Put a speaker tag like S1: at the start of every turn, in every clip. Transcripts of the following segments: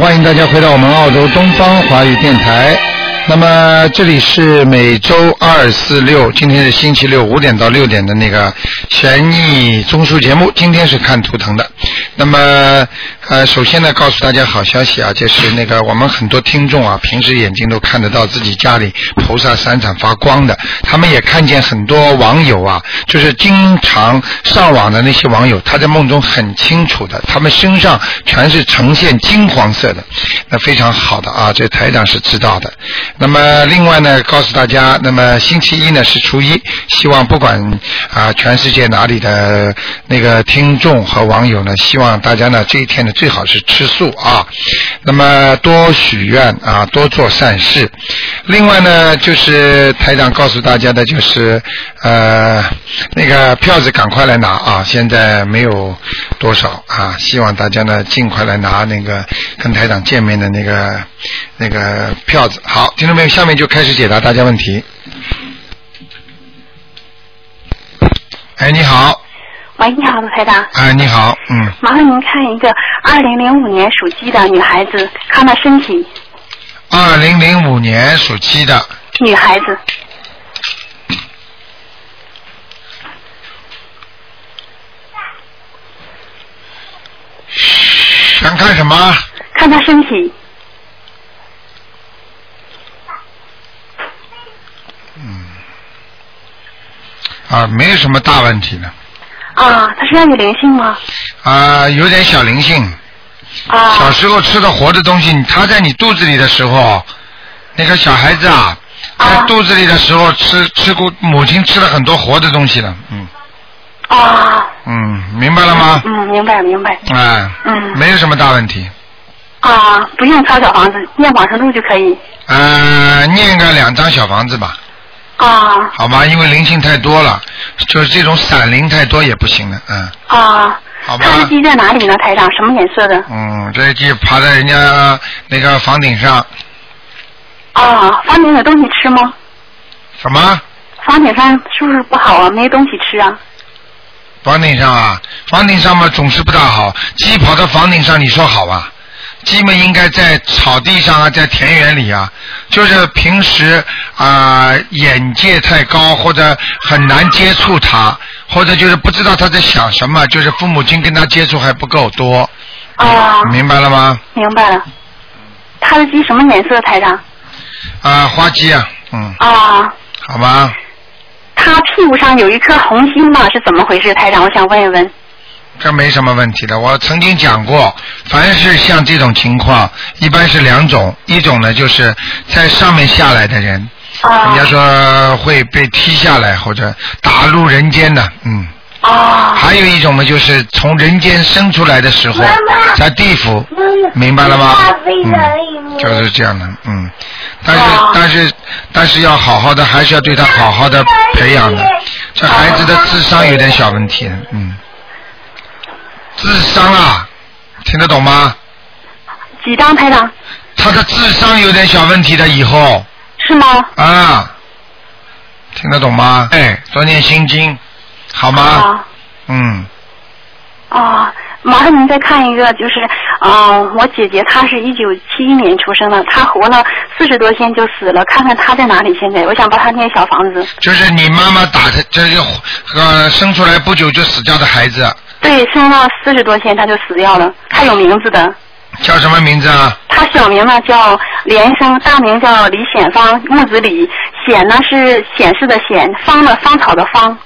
S1: 欢迎大家回到我们澳洲东方华语电台。那么这里是每周二、四、六，今天是星期六五点到六点的那个悬疑综述节目。今天是看图腾的。那么呃，首先呢，告诉大家好消息啊，就是那个我们很多听众啊，平时眼睛都看得到自己家里菩萨闪闪发光的，他们也看见很多网友啊，就是经常上网的那些网友，他在梦中很清楚的，他们身上全是呈现金黄色的，那非常好的啊，这台长是知道的。那么另外呢，告诉大家，那么星期一呢是初一，希望不管啊全世界哪里的那个听众和网友呢，希望大家呢这一天呢最好是吃素啊，那么多许愿啊，多做善事。另外呢，就是台长告诉大家的就是呃那个票子赶快来拿啊，现在没有多少啊，希望大家呢尽快来拿那个跟台长见面的那个那个票子。好，听众朋友，下面就开始解答大家问题。哎，你好，
S2: 喂，你好，卢台长，
S1: 哎，你好，嗯，
S2: 麻烦您看一个二零零五年属鸡的女孩子，看她身体，
S1: 二零零五年属鸡的，
S2: 女孩子，
S1: 想看什么？
S2: 看她身体，嗯。
S1: 啊，没有什么大问题的，
S2: 啊，他身上有灵性吗？
S1: 啊，有点小灵性。啊。小
S2: 啊，
S1: 时候吃的活的东西，他在你肚子里的时候，那个小孩子啊，在
S2: 啊
S1: 肚子里的时候吃吃过母亲吃了很多活的东西了，嗯。
S2: 啊，
S1: 嗯，明白了吗？
S2: 嗯，明白明白，
S1: 哎，
S2: 嗯。
S1: 没有什么大问题，
S2: 啊，不用抄小房子，念往生咒就可以，
S1: 呃，念个两张小房子吧，
S2: 啊
S1: 好吗？因为灵性太多了，就是这种散灵太多也不行的，嗯，
S2: 啊，
S1: 好吧
S2: 她。的鸡在哪里呢？台长，什么颜色的？
S1: 嗯，这鸡爬在人家那个房顶上，
S2: 啊，房顶有东西吃吗？
S1: 什么？
S2: 房顶上是不是不好啊？没东西吃啊？
S1: 房顶上啊，房顶上嘛总是不大好。鸡跑到房顶上，你说好啊？鸡们应该在草地上啊，在田园里啊。就是平时啊、眼界太高，或者很难接触它，或者就是不知道它在想什么，就是父母亲跟它接触还不够多。
S2: 啊，
S1: 明白了吗？
S2: 明白了。他的鸡什么颜色？台长？
S1: 啊，花鸡啊，嗯，
S2: 啊，
S1: 好吧。
S2: 他屁股上有一颗红心嘛，是怎么回事？台长，我想问一问。
S1: 这没什么问题的。我曾经讲过，凡是像这种情况，一般是两种，一种呢就是在上面下来的人，人
S2: 啊
S1: 家说会被踢下来或者打入人间的，嗯。
S2: 啊
S1: 还有一种呢，就是从人间生出来的时候，在地府，明白了吗？嗯，就是这样的，嗯。但是
S2: 哦
S1: 但是但是要好好的，还是要对他好好的培养的。这孩子的智商有点小问题，嗯。智商啊，听得懂吗？
S2: 几张拍的
S1: 他的智商有点小问题的，以后
S2: 是吗？
S1: 啊，听得懂吗？哎，多念心经，好吗？
S2: 啊
S1: 嗯，
S2: 啊，麻烦您再看一个，就是啊，我姐姐她是一九七一年出生的，她活了四十多天就死了，看看她在哪里现在？我想帮她念小房子。
S1: 就是你妈妈打的这个呃生出来不久就死掉的孩子，
S2: 对，生了四十多天她就死掉了，她有名字的。
S1: 叫什么名字啊？
S2: 她小名呢叫连生，大名叫李显芳，木子李，显呢是显示的显，芳呢芳草的芳。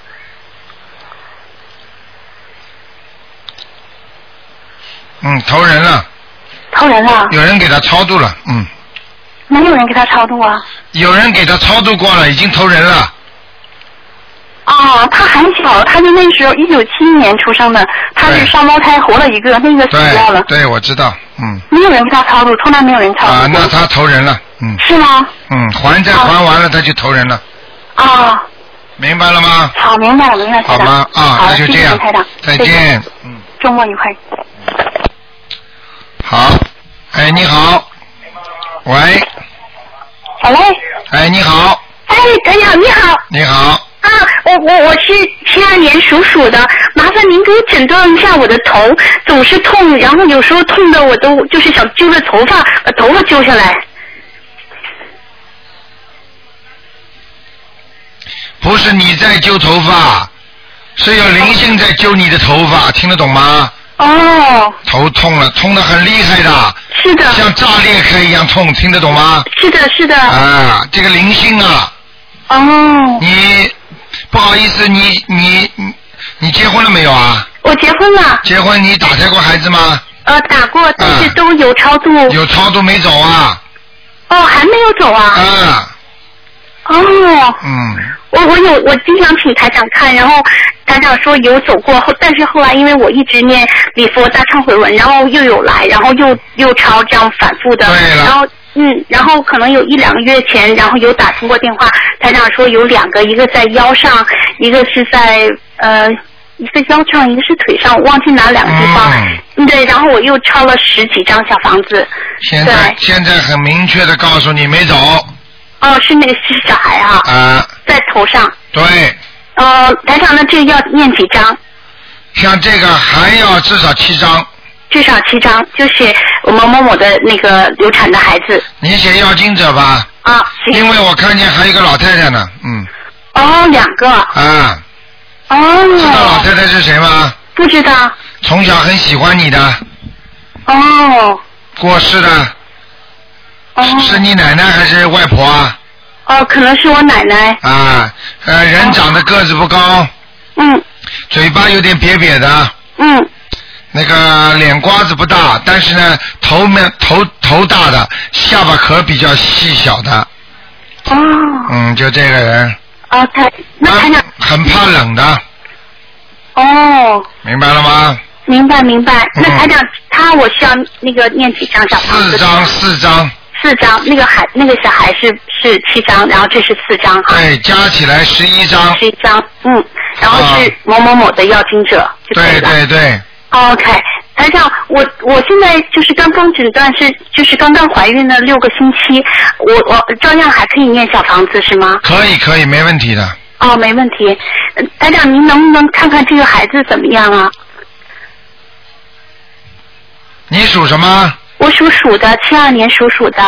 S1: 嗯，投人了，
S2: 投人了，
S1: 有人给他超度了，嗯，
S2: 没有人给他超度啊。
S1: 有人给他超度过了，已经投人了。
S2: 啊，他很小，他就那时候一九七一年出生的，他是双胞胎，活了一个，那个死掉了
S1: 对，。对，我知道，嗯，
S2: 没有人给他超度，从来没有人超度
S1: 啊，那他投人了，嗯
S2: 是吗？
S1: 嗯，还债还完了他就投人了，
S2: 啊，
S1: 明白了吗？
S2: 好，明白了，明白了。
S1: 好吗？啊，那就这样
S2: 谢谢台长，，
S1: 再见，嗯，
S2: 周末愉快。
S1: 好，哎，你好，喂，
S3: 好嘞，
S1: 哎，你好，
S3: 哎，台长你好。
S1: 你好，
S3: 啊，我我我是七二年属鼠的，麻烦烦您给我诊断一下我的头，总是痛，然后有时候痛的我都就是想揪着头发，把头发揪下来。
S1: 不是你在揪头发，是有灵性在揪你的头发，听得懂吗？
S3: 哦，
S1: 头痛了，痛的很厉害的，
S3: 是的，
S1: 像炸裂开一样痛，听得懂吗？
S3: 是的，是的。
S1: 啊，这个灵性啊，
S3: 哦，
S1: 你不好意思，你你你你结婚了没有啊？
S3: 我结婚了，
S1: 结婚你打胎过孩子吗？
S3: 呃，打过，但是都有超度。
S1: 有超度没走啊？
S3: 哦，还没有走啊。
S1: 啊，
S3: 哦，
S1: 嗯，
S3: 我我有我经常请台长看，然后台长说有走过，后但是后来因为我一直念礼佛大忏悔文，然后又有来，然后又又抄，这样反复的，然后嗯，然后可能有一两个月前，然后有打通过电话，台长说有两个，一个在腰上，一个是在呃。一个腰上，一个是腿上，我忘记哪两个地方。嗯，对，然后我又抄了十几张小房子。
S1: 现在现在很明确的告诉你没走
S3: 哦，是那个是小孩啊，
S1: 啊，
S3: 在头上。
S1: 对，
S3: 呃，台长，那这要念几张？
S1: 像这个还要至少七张，
S3: 至少七张，就是我某某某的那个流产的孩子。
S1: 你写要经者吧，
S3: 啊。行。
S1: 因为我看见还有一个老太太呢，嗯，
S3: 哦，两个。
S1: 啊，
S3: 哦。
S1: 知道老太太是谁吗？
S3: 不知道。
S1: 从小很喜欢你的，
S3: 哦。
S1: 过世的，
S3: 哦
S1: 是你奶奶还是外婆啊？
S3: 哦，可能是我奶奶。
S1: 啊，呃，人长得个子不高，
S3: 嗯
S1: 嘴巴有点瘪瘪的，
S3: 嗯
S1: 那个脸瓜子不大，但是呢，头面头头大的，下巴壳比较细小的，
S3: 哦
S1: 嗯，就这个人，
S3: 哦，他那台长
S1: 很怕冷的，
S3: 哦，
S1: 明白了吗？
S3: 明白明白。那
S1: 嗯
S3: 台长他我需要那个念几张小房子？
S1: 四张，四张，
S3: 四张，那个孩那个小孩是是七张，然后这是四张哈。
S1: 对，加起来十一张，
S3: 十一张，嗯，然后是
S1: 啊
S3: 某某某的要经者就
S1: 对。对对
S3: ，OK，台长，我我现在就是刚刚诊断是就是刚刚怀孕了六个星期，我我照样还可以念小房子是吗？
S1: 可以可以，没问题的。
S3: 哦，没问题。呃台长，您能不能看看这个孩子怎么样啊？
S1: 你属什么？
S3: 我属鼠的，七二年属鼠的。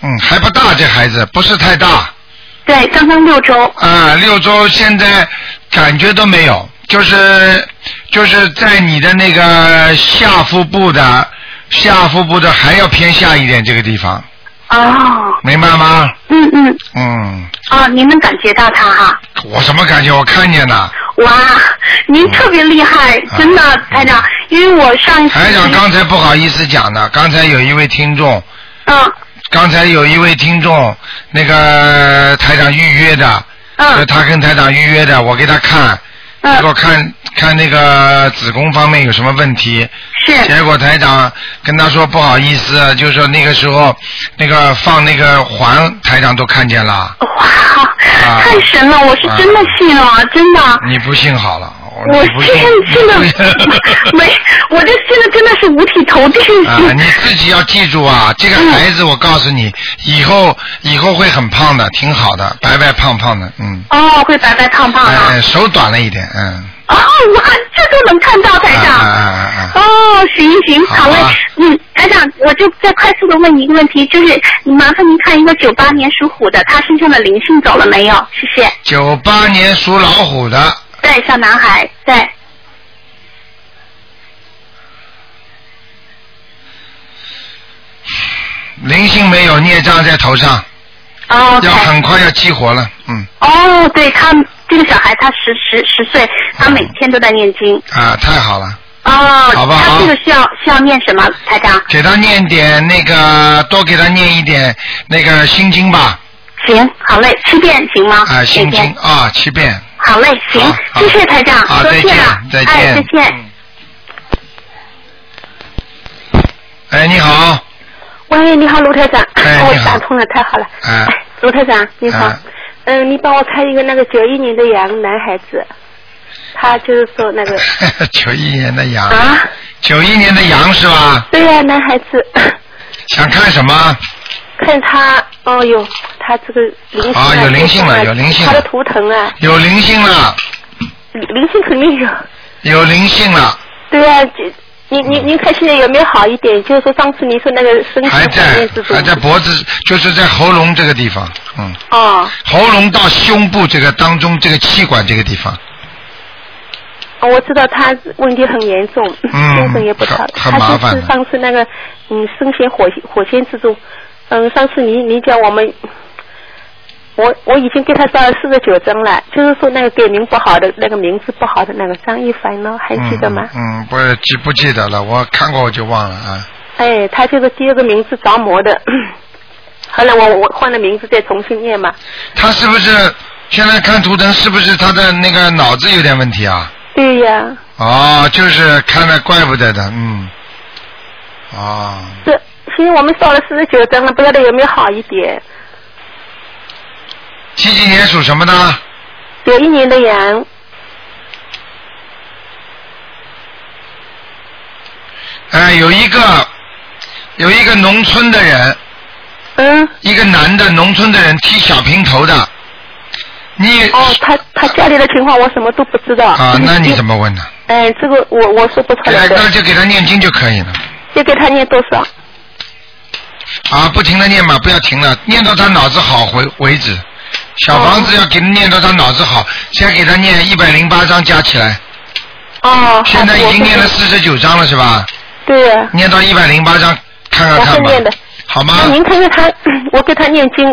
S1: 嗯，还不大，这孩子不是太大。
S3: 对，刚刚六周。
S1: 啊，六周现在感觉都没有，就是就是在你的那个下腹部的下腹部的还要偏下一点这个地方，
S3: 哦，
S1: 明白吗？
S3: 嗯嗯，
S1: 嗯，
S3: 哦，您能感觉到他哈？
S1: 我什么感觉？我看见了。
S3: 哇，您特别厉害，真的，台长，因为我上一次
S1: 嗯台长刚才不好意思讲的，刚才有一位听众，
S3: 嗯。
S1: 刚才有一位听众，那个台长预约的，就
S3: 嗯
S1: 他跟台长预约的，我给他看，结果
S3: 嗯，
S1: 看看那个子宫方面有什么问题，
S3: 是。
S1: 结果台长跟他说不好意思，就是说那个时候那个放那个环，台长都看见了，
S3: 哇，太神了，我是真的信了，真的。
S1: 你不信好了，
S3: 我
S1: 你不
S3: 信信的没，我这现在真的是五体投地。
S1: 啊，你自己要记住啊，这个孩子我告诉你，以后以后会很胖的，挺好的，白白胖胖的，嗯，
S3: 哦，会白白胖胖的。
S1: 哎，手短了一点，嗯，
S3: 哦，哇，这都能看到台长。
S1: 啊啊啊啊
S3: 哦，行行，
S1: 好
S3: 好嘞
S1: 吧。
S3: 嗯，台长，我就再快速的问你一个问题，就是你麻烦您看一个九八年属虎的，他身上的灵性走了没有？谢谢。
S1: 九八年属老虎的，
S3: 对，小男孩，对。
S1: 灵性没有，孽障在头上，
S3: 哦
S1: 要。很快要激活了，嗯，
S3: 哦，对他这个小孩，他十十十岁，他每天都在念经。
S1: 啊，太好了，
S3: 哦，
S1: 好不好
S3: 他这个需要需要念什么，台长？
S1: 给他念点那个，多给他念一点那个心经吧，
S3: 行，好嘞，七遍行吗？
S1: 啊，心。经啊，七遍，
S3: 好嘞，行谢谢台长，多谢了，
S1: 再见
S3: 哎，再见。
S1: 哎，你好，
S4: 喂，你好，卢台长，我打通了，太好了。
S1: 哎
S4: 卢台长，你好。
S1: 哎
S4: 嗯，你帮我看一个那个九一年的羊男孩子，他就是说那个
S1: 九一年的羊，
S4: 啊，
S1: 九一年的羊是吧？
S4: 对呀、男孩子，
S1: 想看什么？
S4: 看他，哦哟，他这个灵性
S1: 啊有灵性了有灵性了。
S4: 他的图腾啊，
S1: 有灵性了，
S4: 灵性肯定有。
S1: 有灵性了，
S4: 对啊，就您您您看现在有没有好一点？就是说上次你说那个身体反
S1: 还在还在脖子，就是在喉咙这个地方，嗯，
S4: 哦，
S1: 喉咙到胸部这个当中这个气管这个地方，
S4: 我知道他问题很严重，
S1: 嗯
S4: 精神 也不好。他就是上次那个嗯身陷火火线之中，嗯，上次你你叫我们。我我已经给他烧了四十九张了，就是说那个改名不好的那个名字不好的那个张一凡呢，还记得吗？
S1: 嗯？嗯，不记不记得了，我看过我就忘了啊。
S4: 哎，他就是第二个名字着魔的，后来我我换了名字再重新念嘛。
S1: 他是不是现在看图腾是不是他的那个脑子有点问题啊？
S4: 对呀，
S1: 哦，就是看了怪不得的，嗯，哦，
S4: 这现在我们烧了四十九张了，不晓得有没有好一点。
S1: 几几年属什么的？
S4: 九一年的羊，
S1: 哎，有一个有一个农村的人，
S4: 嗯，
S1: 一个男的农村的人剃小平头的，你
S4: 哦，他他家里的情况我什么都不知道。
S1: 啊，那你怎
S4: 么？
S1: 问呢？
S4: 哎，这个我我说不出来
S1: 哎，
S4: 的，
S1: 那就给他念经就可以了。
S4: 就给他念多少？
S1: 啊，不停的念嘛，不要停了，念到他脑子好为为止。小房子要给他念到他脑子好，先给他念一百零八章加起来，
S4: 哦，
S1: 现在已经念了四十九章了是吧？
S4: 对呀，
S1: 念到一百零八章，看看
S4: 我
S1: 看吧
S4: 念的。，
S1: 好吗？
S4: 那您看看他，我给他念经，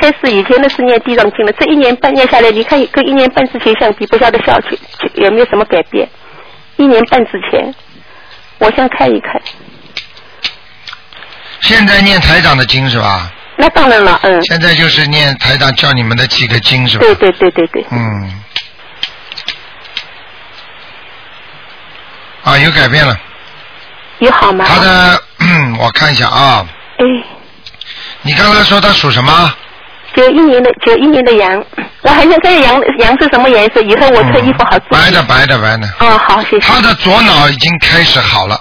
S4: 开始以前那是念地藏经的，这一年半念下来，你看跟一年半之前相比，不晓得效去有没有什么改变？一年半之前，我想看一看。
S1: 现在念台长的经是吧？
S4: 那当然了，嗯，
S1: 现在就是念台长教你们的几个经是吧？
S4: 对对对对对，
S1: 嗯。啊，有改变了。
S4: 有好吗？
S1: 他的，嗯，我看一下啊，
S4: 哎，
S1: 你刚刚说他属什么？
S4: 九一年的九一年的羊，我还想看羊羊是什么颜色，以后我穿衣服好。
S1: 白的，白的，白的。
S4: 哦，好，谢谢。
S1: 他的左脑已经开始好了，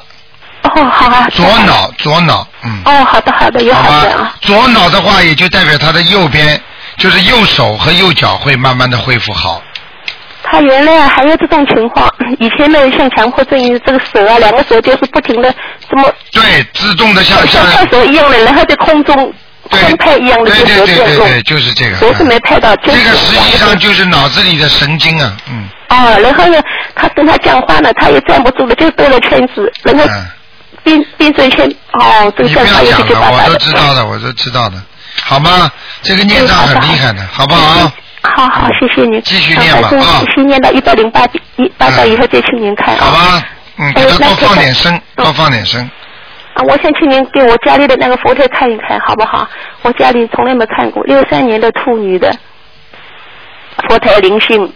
S4: 哦，好啊。
S1: 左脑，左脑，嗯，
S4: 哦，好的好的，有
S1: 好
S4: 好的啊。。
S1: 左脑的话，也就代表他的右边，就是右手和右脚会慢慢的恢复好。
S4: 他原来还有这种情况，以前呢像强迫症，这个手啊，两个手就是不停的这么
S1: 对，自动的像
S4: 像
S1: 像
S4: 拍手一样的，然后在空中
S1: 对
S4: 空拍一样的
S1: 对对对对对，就是这个。
S4: 手是没拍到，
S1: 这个实际上就是脑子里的神经啊，嗯
S4: 哦，然后呢，他跟他讲话呢，他也站不住了，就兜了圈子，然后
S1: 嗯，
S4: 变变成圈，哦，这个
S1: 你不要
S4: 讲
S1: 了，我都。知道的，我都知道的，好吗？这个念障很厉害的，好不好？
S4: 好好，谢谢您。
S1: 继续念吧啊
S4: 先念到一百零八一八到以后再请您看啊。
S1: 好吧，嗯，给他多放点声，
S4: 嗯
S1: 多放点声。
S4: 啊，我想请您给我家里的那个佛台看一看，好不好？我家里从来没看过，六三年的兔女的佛台灵性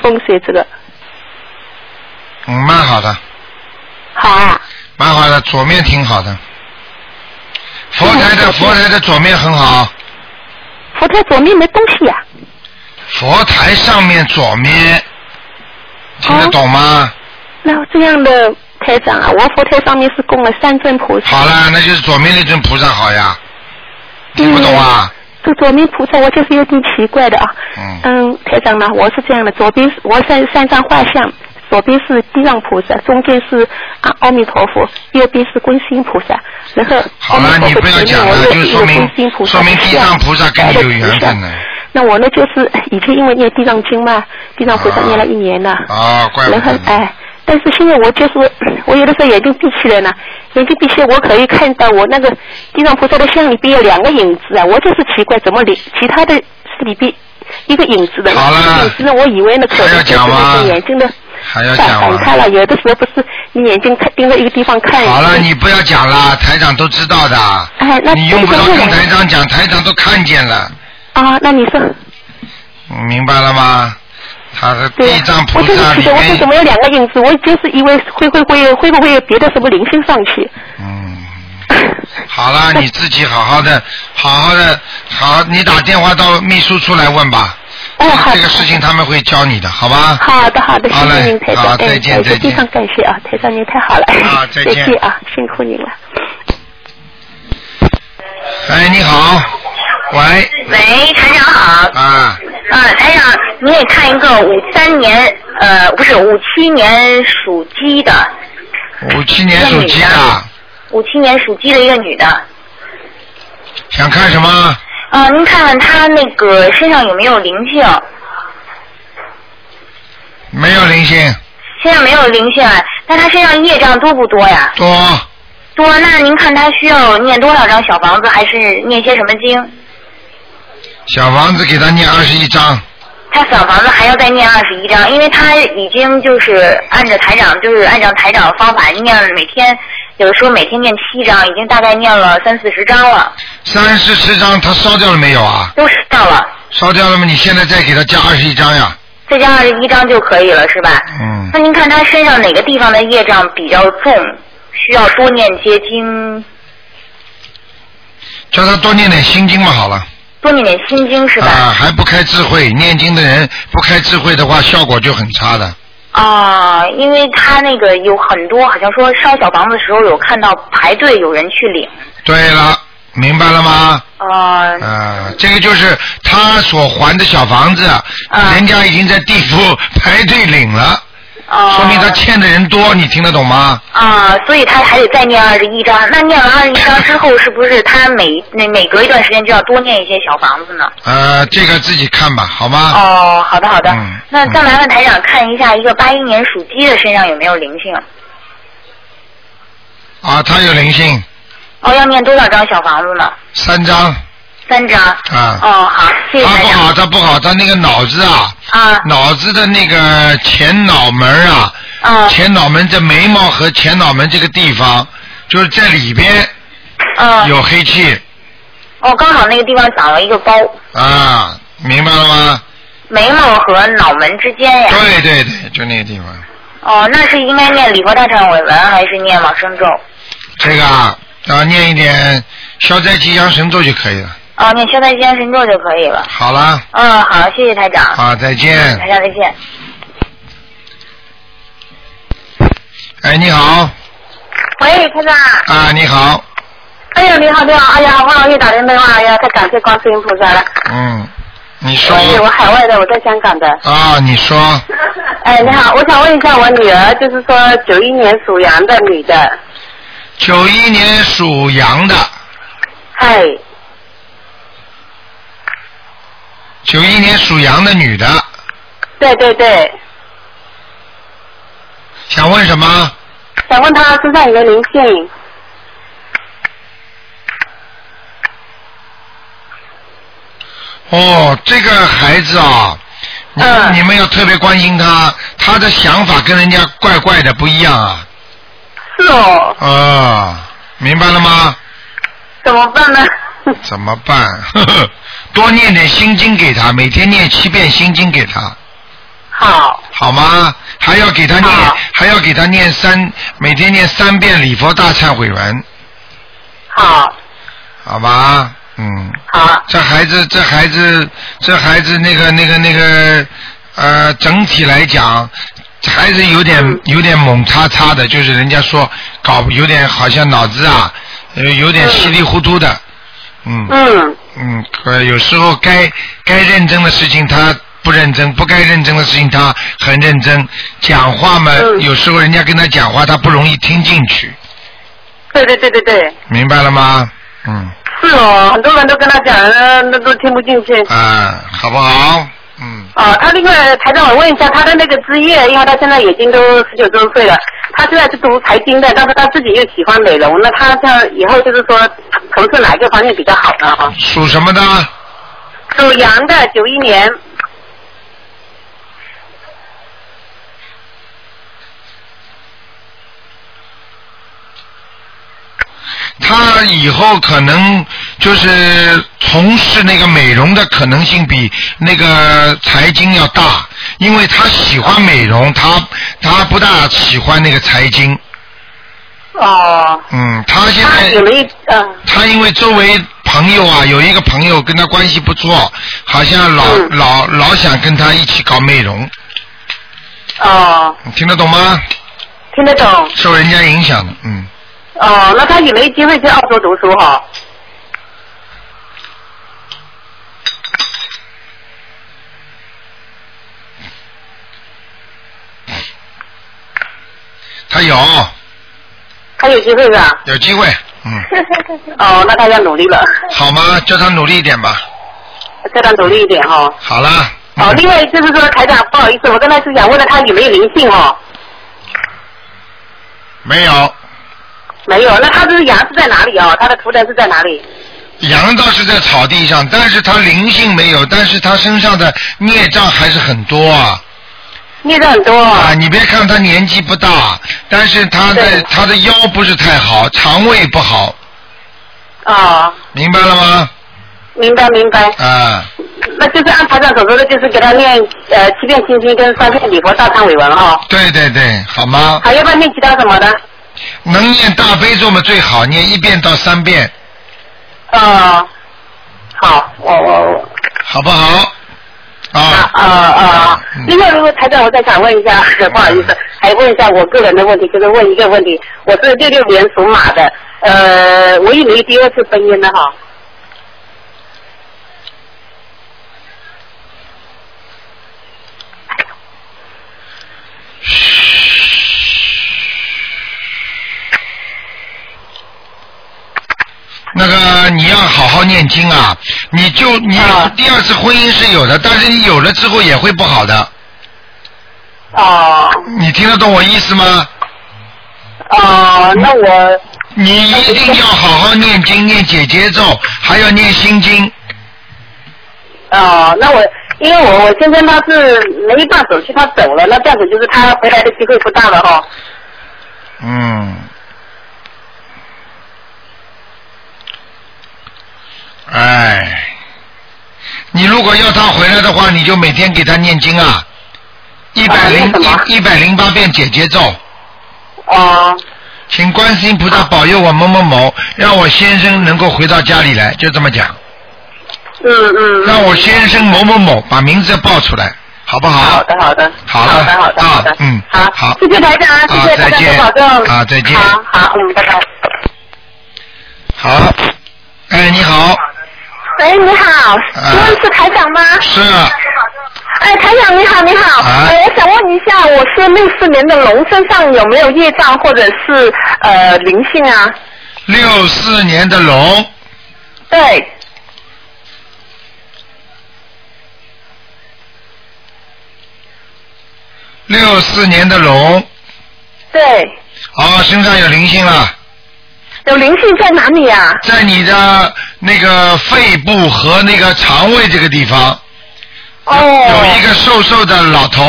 S4: 风水这个
S1: 嗯，蛮好的，
S4: 好啊。
S1: 蛮好的，左面挺好的。佛台的佛台的左面很好，
S4: 佛台左面没东西呀、
S1: 佛台上面左面，听得懂吗？
S4: 那这样的台长啊，我佛台上面是供了三尊菩萨。
S1: 好了，那就是左面那尊菩萨好呀，听不懂啊？
S4: 这左面菩萨我就是有点奇怪的啊。
S1: 嗯
S4: 嗯，台长呢，我是这样的，左边我三三张画像，左边是地藏菩萨，中间是啊阿弥陀佛，右边是观世音菩萨，然后
S1: 好了你不要讲就是说明地藏菩萨跟你有缘分呢。
S4: 那我呢，就是以前因为念地藏经嘛，地藏菩萨
S1: 啊
S4: 念了一年了。
S1: 啊，怪不
S4: 然后
S1: 得。
S4: 哎，但是现在我就是我有的时候眼睛闭起来呢，眼睛闭起来我可以看到我那个地藏菩萨的像里边有两个影子啊，我就是奇怪怎么里其他的是里边一个影子的，
S1: 好了
S4: 那个影子呢，我以为呢可能就是那个眼睛的
S1: 还要讲吗？
S4: 反差了，有的时候不是你眼睛盯着一个地方看。
S1: 好了，你不要讲了，台长都知道的。
S4: 哎那
S1: 你用不着跟台长讲，台长都看见了，
S4: 啊，那你说
S1: 明白了吗？他的
S4: 对
S1: 地藏菩
S4: 我就是
S1: 萨里
S4: 奇怪，我说怎
S1: 面，
S4: 么有两个影子？我就是以为会会会会不会有别的什么灵性上去？
S1: 嗯，好了，你自己好好的，好好的，好，你打电话到秘书处来问吧。
S5: 哦，好的。
S1: 这个事情他们会教你的，好吧？
S5: 好的，好的，谢
S1: 好嘞
S5: 谢您，台长。
S1: 好
S5: 哎
S1: 再见再见
S5: 哎非常感谢啊，台长您太好了。
S1: 啊 再见
S5: 谢啊，辛苦您了。
S1: 哎，你好，喂，
S6: 喂，台长好。
S1: 啊，
S6: 啊，台长，你也看一个五三年，呃，不是五七年属鸡的，
S1: 五七年属鸡的，
S6: 五七年属鸡的一个女的。
S1: 想看什么？
S6: 啊，您看看他那个身上有没有灵性？
S1: 没有灵性，
S6: 身上没有灵性，那他身上业障多不多呀？
S1: 多
S6: 多，那您看他需要念多少张小房子，还是念些什么经？
S1: 小房子给他念二十一章，
S6: 她小房子还要再念二十一张，因为他已经就是按照台长，就是按照台长的方法念了，每天有的时候每天念七章，已经大概念了三四十章了，
S1: 三四十章他烧掉了没有啊？
S6: 都烧了，
S1: 烧掉了吗？你现在再给他加二十一章呀？
S6: 再加二十一张就可以了，是吧？
S1: 嗯
S6: 那，您看他身上哪个地方的业障比较重，需要多念些经，
S1: 叫他多念点心经嘛，好了。
S6: 多念点心经是吧？
S1: 啊，还不开智慧，念经的人不开智慧的话，效果就很差的。
S6: 啊，因为他那个有很多，好像说烧小房子的时候有看到排队有人去领。
S1: 对了，明白了吗？
S6: 啊、
S1: 啊，这个就是他所还的小房子，
S6: 啊
S1: 人家已经在地府 排队领了，
S6: 啊，
S1: 说明他欠的人多，你听得懂吗？
S6: 啊，所以他还得再念二十一章。那念完二十一章之后，是不是他每那每隔一段时间就要多念一些小房子呢？
S1: 呃，这个自己看吧，好吗？
S6: 哦，好的好的。
S1: 嗯
S6: 那再麻烦台长看一下，一个八一年属鸡的身上有没有灵性？
S1: 啊，他有灵性，
S6: 哦，要念多少张小房子呢？
S1: 三张
S6: 三张。
S1: 啊。
S6: 哦，好，谢谢台
S1: 他不好，他不好，他那个脑子啊，
S6: 啊
S1: 脑子的那个前脑门啊，
S6: 啊
S1: 前脑门这眉毛和前脑门这个地方，就是在里边
S6: 啊！
S1: 有黑气
S6: 哦，刚好那个地方长了一个包，
S1: 啊，明白了吗？
S6: 眉毛和脑门之间呀。
S1: 对对对，就那个地方。
S6: 哦，那是应该念礼佛大忏悔文还是念往生咒？
S1: 这个啊，啊，念一点消灾吉祥神咒就可以了。
S6: 哦，念消灾吉祥神咒就可以了。
S1: 好了，
S6: 嗯，好，谢谢台长。
S1: 啊，再见。
S6: 台长再见。
S1: 哎，你好，
S5: 喂，台长。
S1: 啊，你好，
S5: 哎呀，你好，你好，哎呀，好不容易打电话，哎呀，太感谢观世音菩萨了。
S1: 嗯，你说
S5: 哎，我海外的，我在香港的。
S1: 啊，你说
S5: 哎，你好，我想问一下我女儿，就是说九一年属羊的女的，
S1: 九一年属羊的，
S5: 嗨，
S1: 九一年属羊的女的，
S5: 对对对，
S1: 想问什么？
S5: 想问她身上有没有灵性？
S1: 哦，这个孩子啊，你你们要特别关心他，他的想法跟人家怪怪的不一样啊。
S5: 是哦，
S1: 啊，明白了吗？
S5: 怎么办呢？
S1: 怎么办？呵 呵多念点心经给他，每天念七遍心经给他，
S5: 好，
S1: 好吗？还要给他念，还要给他念三，每天念三遍礼佛大忏悔文，
S5: 好，
S1: 好吧？嗯，
S5: 好，
S1: 这孩子，这孩子，这孩子那个那个那个，呃，整体来讲，还是有点
S5: 嗯。
S1: 有点猛叉叉的，就是人家说搞有点好像脑子啊，呃，有点稀里糊涂的，嗯。
S5: 嗯，
S1: 嗯，呃，有时候该该认真的事情他不认真，不该认真的事情他很认真，讲话嘛，
S5: 嗯
S1: 有时候人家跟他讲话他不容易听进去，
S5: 对对对对对，
S1: 明白了吗？嗯，
S5: 是哦，很多人都跟他讲，呃那都听不进去。
S1: 啊，好不好？嗯。
S5: 哦，他另外台长，我问一下他的那个职业，因为他现在已经都十九周岁了，他现在是读财经的，但是他自己又喜欢美容，那他像以后就是说从事哪一个方面比较好呢？哈，
S1: 属什么的？
S5: 属羊的，九一年，
S1: 他以后可能就是从事那个美容的可能性比那个财经要大，因为他喜欢美容，他他不大喜欢那个财经，
S5: 哦，
S1: 嗯，他现在
S5: 他有没有嗯
S1: 他因为周围朋友啊，有一个朋友跟他关系不错，好像老、
S5: 嗯。
S1: 老老想跟他一起搞美容，
S5: 哦，
S1: 你听得懂吗？
S5: 听得懂。
S1: 受人家影响的，嗯，
S5: 哦，那他也没有机会去澳洲读书哈？
S1: 他有
S5: 他有机会是吧？
S1: 有机会，嗯，
S5: 哦，那他要努力了，
S1: 好吗？叫他努力一点吧。
S5: 叫他努力一点哈。
S1: 好了。
S5: 哦，
S1: 嗯
S5: 另外就是说，台长，不好意思，我刚才是想问了他有没有灵性哦？
S1: 没有，
S5: 没有，那他这个羊是在哪里啊？他的图腾是在哪里？
S1: 羊倒是在草地上，但是他灵性没有，但是他身上的孽障还是很多啊。
S5: 孽障很多
S1: 啊，
S5: 哦。
S1: 你别看他年纪不大，但是他的
S5: 对
S1: 他的腰不是太好，肠胃不好，
S5: 哦，
S1: 明白了吗？
S5: 明白明白。
S1: 啊，
S5: 那就是按台长所说的，就是给他念呃七遍心经跟三遍礼佛大忏悔文哈、
S1: 对对对，好吗？
S5: 还要不要念其他什么的？
S1: 能念大悲咒嘛最好，念一遍到三遍，
S5: 呃，好，我我我
S1: 好不好？
S5: 啊
S1: 啊，
S5: 啊！另外，如果台长，我再想问一下，不好意思，还问一下我个人的问题，就是问一个问题，我是六六年属马的，呃，我也没有第二次婚姻的？哈？
S1: 那个你要好好念经啊！你就你
S5: 啊
S1: 第二次婚姻是有的，但是你有了之后也会不好的。
S5: 哦
S1: 你听得懂我意思吗？
S5: 哦，那我
S1: 你一定要好好念经，念解结咒，还要念心经。
S5: 哦，那我因为我我先生他是没办手续，他走了，那这样子就是他回来的机会不大了哈。
S1: 嗯。哎，你如果要他回来的话，你就每天给他念经啊，一百零一一百零八遍解结咒，
S5: 啊
S1: 请观世音菩萨保佑我某某某，让我先生能够回到家里来，就这么讲，
S5: 嗯嗯。
S1: 让我先生某某某把名字报出来，好不好？
S5: 好的，好的，
S1: 好
S5: 的，好的，好的。
S1: 啊，嗯
S5: 好，
S1: 好
S5: 谢谢台长，谢谢台长
S1: 再见。
S5: 多保重，
S1: 啊再见。
S5: 好好，嗯，拜拜。
S1: 好，哎，你好，
S7: 喂，你好，
S1: 啊。
S7: 请问是台长吗？
S1: 是。
S7: 哎，台长你好，你好，我想问一下，我是六四年的龙，身上有没有业障或者是呃灵性啊？
S1: 六四年的龙，
S7: 对，
S1: 六四年的龙，
S7: 对，
S1: 哦，身上有灵性了，
S7: 有灵性在哪里啊？
S1: 在你的那个肺部和那个肠胃这个地方，
S7: 哦，
S1: 有一个瘦瘦的老头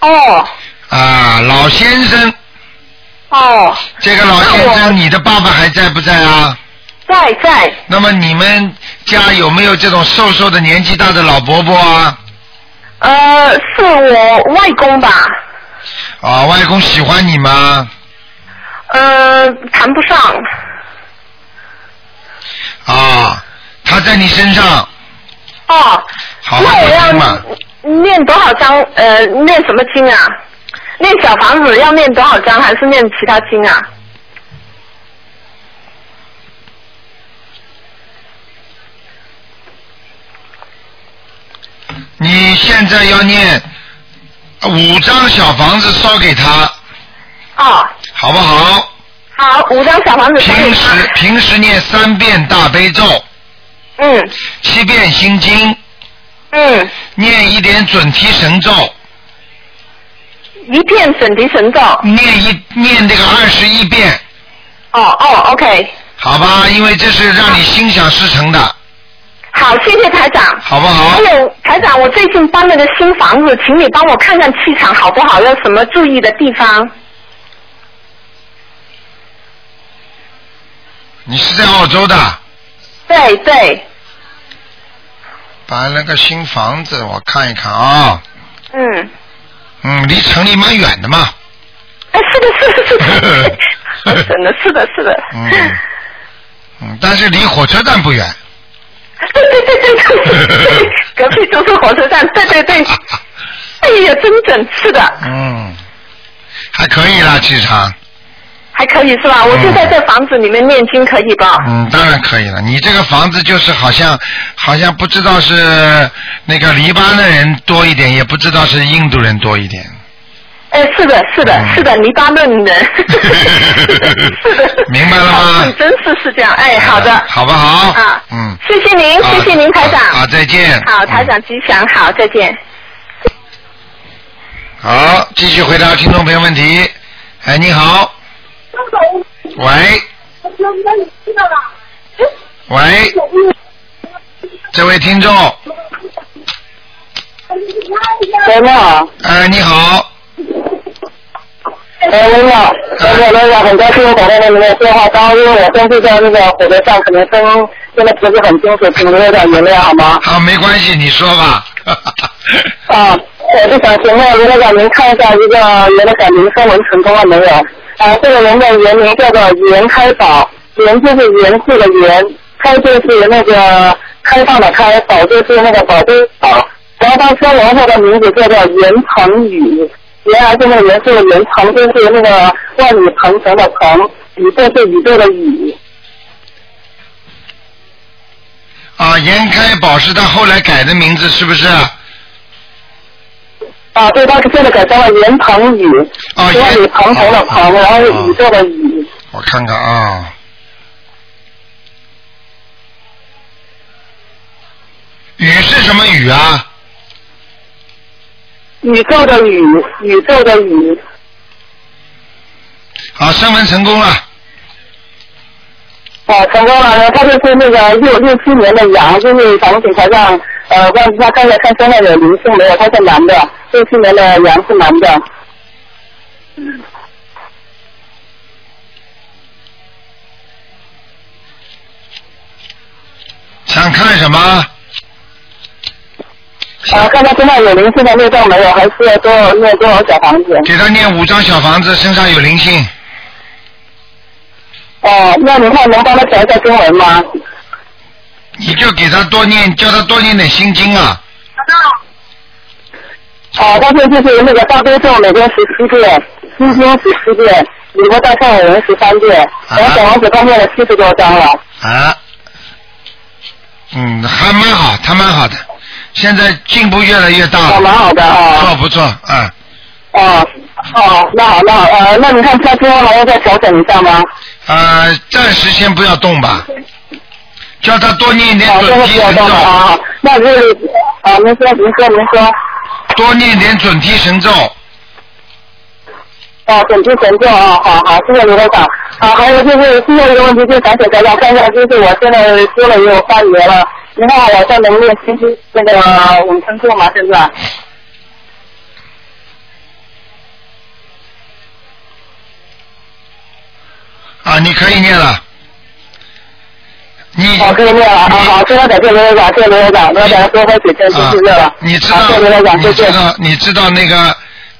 S7: 哦
S1: 啊，老先生，
S7: 哦，
S1: 这个老先生，你的爸爸还在不在啊？
S7: 在在，
S1: 那么你们家有没有这种瘦瘦的年纪大的老伯伯啊？
S7: 呃，是我外公吧？
S1: 啊，外公喜欢你吗？
S7: 呃，谈不上，
S1: 啊，他在你身上，
S7: 哦，
S1: 好好
S7: 那我。要念多少章？呃，念什么经啊？念小房子要念多少章，还是念其他经啊？
S1: 你现在要念五张小房子烧给他，
S7: 哦，
S1: 好不好？
S7: 好，五张小房子
S1: 平。时平时念三遍大悲咒，
S7: 嗯
S1: 七遍心经，
S7: 嗯，
S1: 念一点准提神咒，
S7: 一遍准提神咒。
S1: 念一念这个二十一遍，
S7: 哦哦，OK，
S1: 好吧？因为这是让你心想事成的，
S7: 好，谢谢台长。
S1: 好不好
S7: 还？有台长，我最近搬了个新房子，请你帮我看看气场好不好，有什么注意的地方？
S1: 你是在澳洲的，
S7: 对对，
S1: 搬了个新房子，我看一看啊，
S7: 嗯，
S1: 嗯，离城里蛮远的嘛。
S7: 哎，是的，是的，是的。真的是的，是的。
S1: 嗯嗯，但是离火车站不远。
S7: 对对对对对对，隔壁就是火车站，对对对。哎呀，真准，是的。
S1: 嗯，还可以啦，机场。
S7: 还可以是吧？我就在这房子里面念经，可以吧？
S1: 嗯，当然可以了。你这个房子就是好像好像不知道是那个黎巴嫩人多一点，也不知道是印度人多一点。
S7: 哎，是的，是的，是的，黎巴嫩人。是的。
S1: 明白了吗？
S7: 真是是这样，哎，好的。
S1: 好不好？
S7: 啊，
S1: 嗯。
S7: 谢谢您，谢谢您，台长。
S1: 好，再见。
S7: 好，台长吉祥，好，再见。
S1: 好，继续回答听众朋友问题。哎，你好。喂。喂。这位听众。
S8: 喂，你好。
S1: 哎，你好。
S8: 哎，你好，那个那个，很高兴打到你们的电话。刚刚因为我登记在那个火车上，可能声现在不是很清楚，请您有点原谅好吗？
S1: 好，没关系，你说吧。
S8: 啊，我是想请问卢台长，您看一下一个人的改名声纹成功了没有？啊，这个人的原名叫做袁开宝，袁就是严肃的严，开就是那个开放的开，宝就是那个宝贝宝。然后他生完后的名字叫做袁鹏宇。原来是那个元素的，鹏就是那个万里鹏程的鹏，宇宙是宇宙的宇。
S1: 啊，严开宝是他后来改的名字，是不是？
S8: 啊，对，他是现在改成了袁鹏宇，
S1: 啊，
S8: 万里鹏程的鹏，然后是宇宙的宇。
S1: 我看看啊，宇是什么宇啊？
S8: 宇宙的宇，宇宙的宇。
S1: 好，升温成功了。
S8: 啊，成功了，他就是那个六六七年的羊，就是咱们检查上，呃，让他看一下看身上有灵性没有，他是男的，六七年的羊是男的。
S1: 想看什么？
S8: 啊，看他身上有灵性的内脏没有，还是要多少念多少小房子？
S1: 给他念五张小房子，身上有灵性。
S8: 哦，那你看能帮他调一下中文吗？
S1: 你就给他多念，叫他多念点心经啊。
S8: 哦，但是就是那个大悲咒每天十七遍，心经十七遍，礼佛大忏悔文十三遍，然后小王子刚念了七十多张了。
S1: 啊。嗯，还蛮好，他蛮好的，现在进步越来越大了。
S8: 哦，蛮好的啊。
S1: 不错不错，啊。
S8: 哦哦，那好那好，呃，那你看他今后还要再调整一下吗？
S1: 呃，暂时先不要动吧，叫他多念一点
S8: 好，
S1: 准提神咒。
S8: 啊，那是啊，您说您说您说。
S1: 多念点准提神咒。
S8: 哦，准提神咒啊，好好，谢谢刘科长。啊，还有就是最后一个问题，就想请大家看一下，就是我现在说了也有半年了，你看我在能练星期那个五成咒吗？现在？
S1: 啊，你可以念了。你
S8: 好，可以念了啊！好，非常感谢刘科长，谢谢刘科长，刘科长多喝水，天气是热了。
S1: 你知道，你
S8: 谢谢。
S1: 知道你知道那个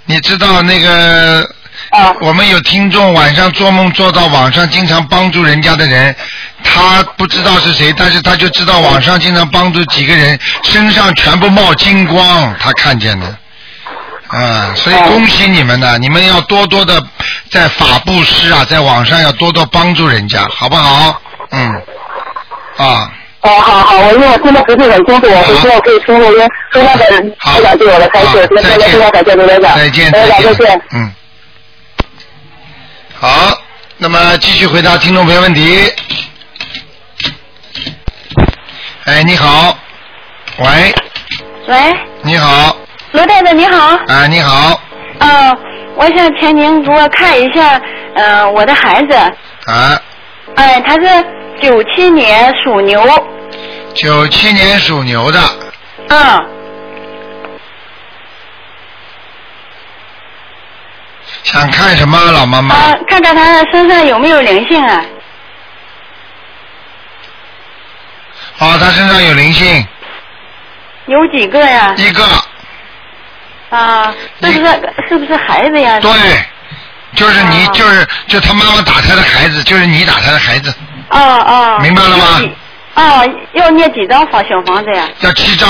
S1: 你知道那个
S8: 啊，
S1: 我们有听众晚上做梦做到网上经常帮助人家的人，他不知道是谁，但是他就知道网上经常帮助几个人，身上全部冒金光，他看见的。啊，所以恭喜你们呢！你们要多多的在法布施啊，在网上要多多帮助人家，好不好？嗯，啊，
S8: 哦，好好，我因为我听的不是很清楚，我回去我可以听录音。非常感非常对我的开始，今天非常感谢刘科长，
S1: 再见，
S8: 刘科长再见。
S1: 嗯，好，那么继续回答听众朋友问题。哎，你好，喂，
S9: 喂，
S1: 你好，
S9: 罗太太你好。
S1: 啊，你好，
S9: 呃，我想请您给我看一下，呃，我的孩子，
S1: 啊，
S9: 哎、他是九七年属牛，
S1: 九七年属牛的，
S9: 嗯，
S1: 想看什么，老妈妈？
S9: 啊，看看他身上有没有灵性啊？
S1: 哦，他身上有灵性，
S9: 有几个呀？
S1: 一个，
S9: 啊，是不是是不是孩子呀？
S1: 对，就是你，就是就他妈妈打他的孩子，就是你打他的孩子，
S9: 哦哦。
S1: 明白了吗？
S9: 哦，要念几张房小房子呀？
S1: 要七张，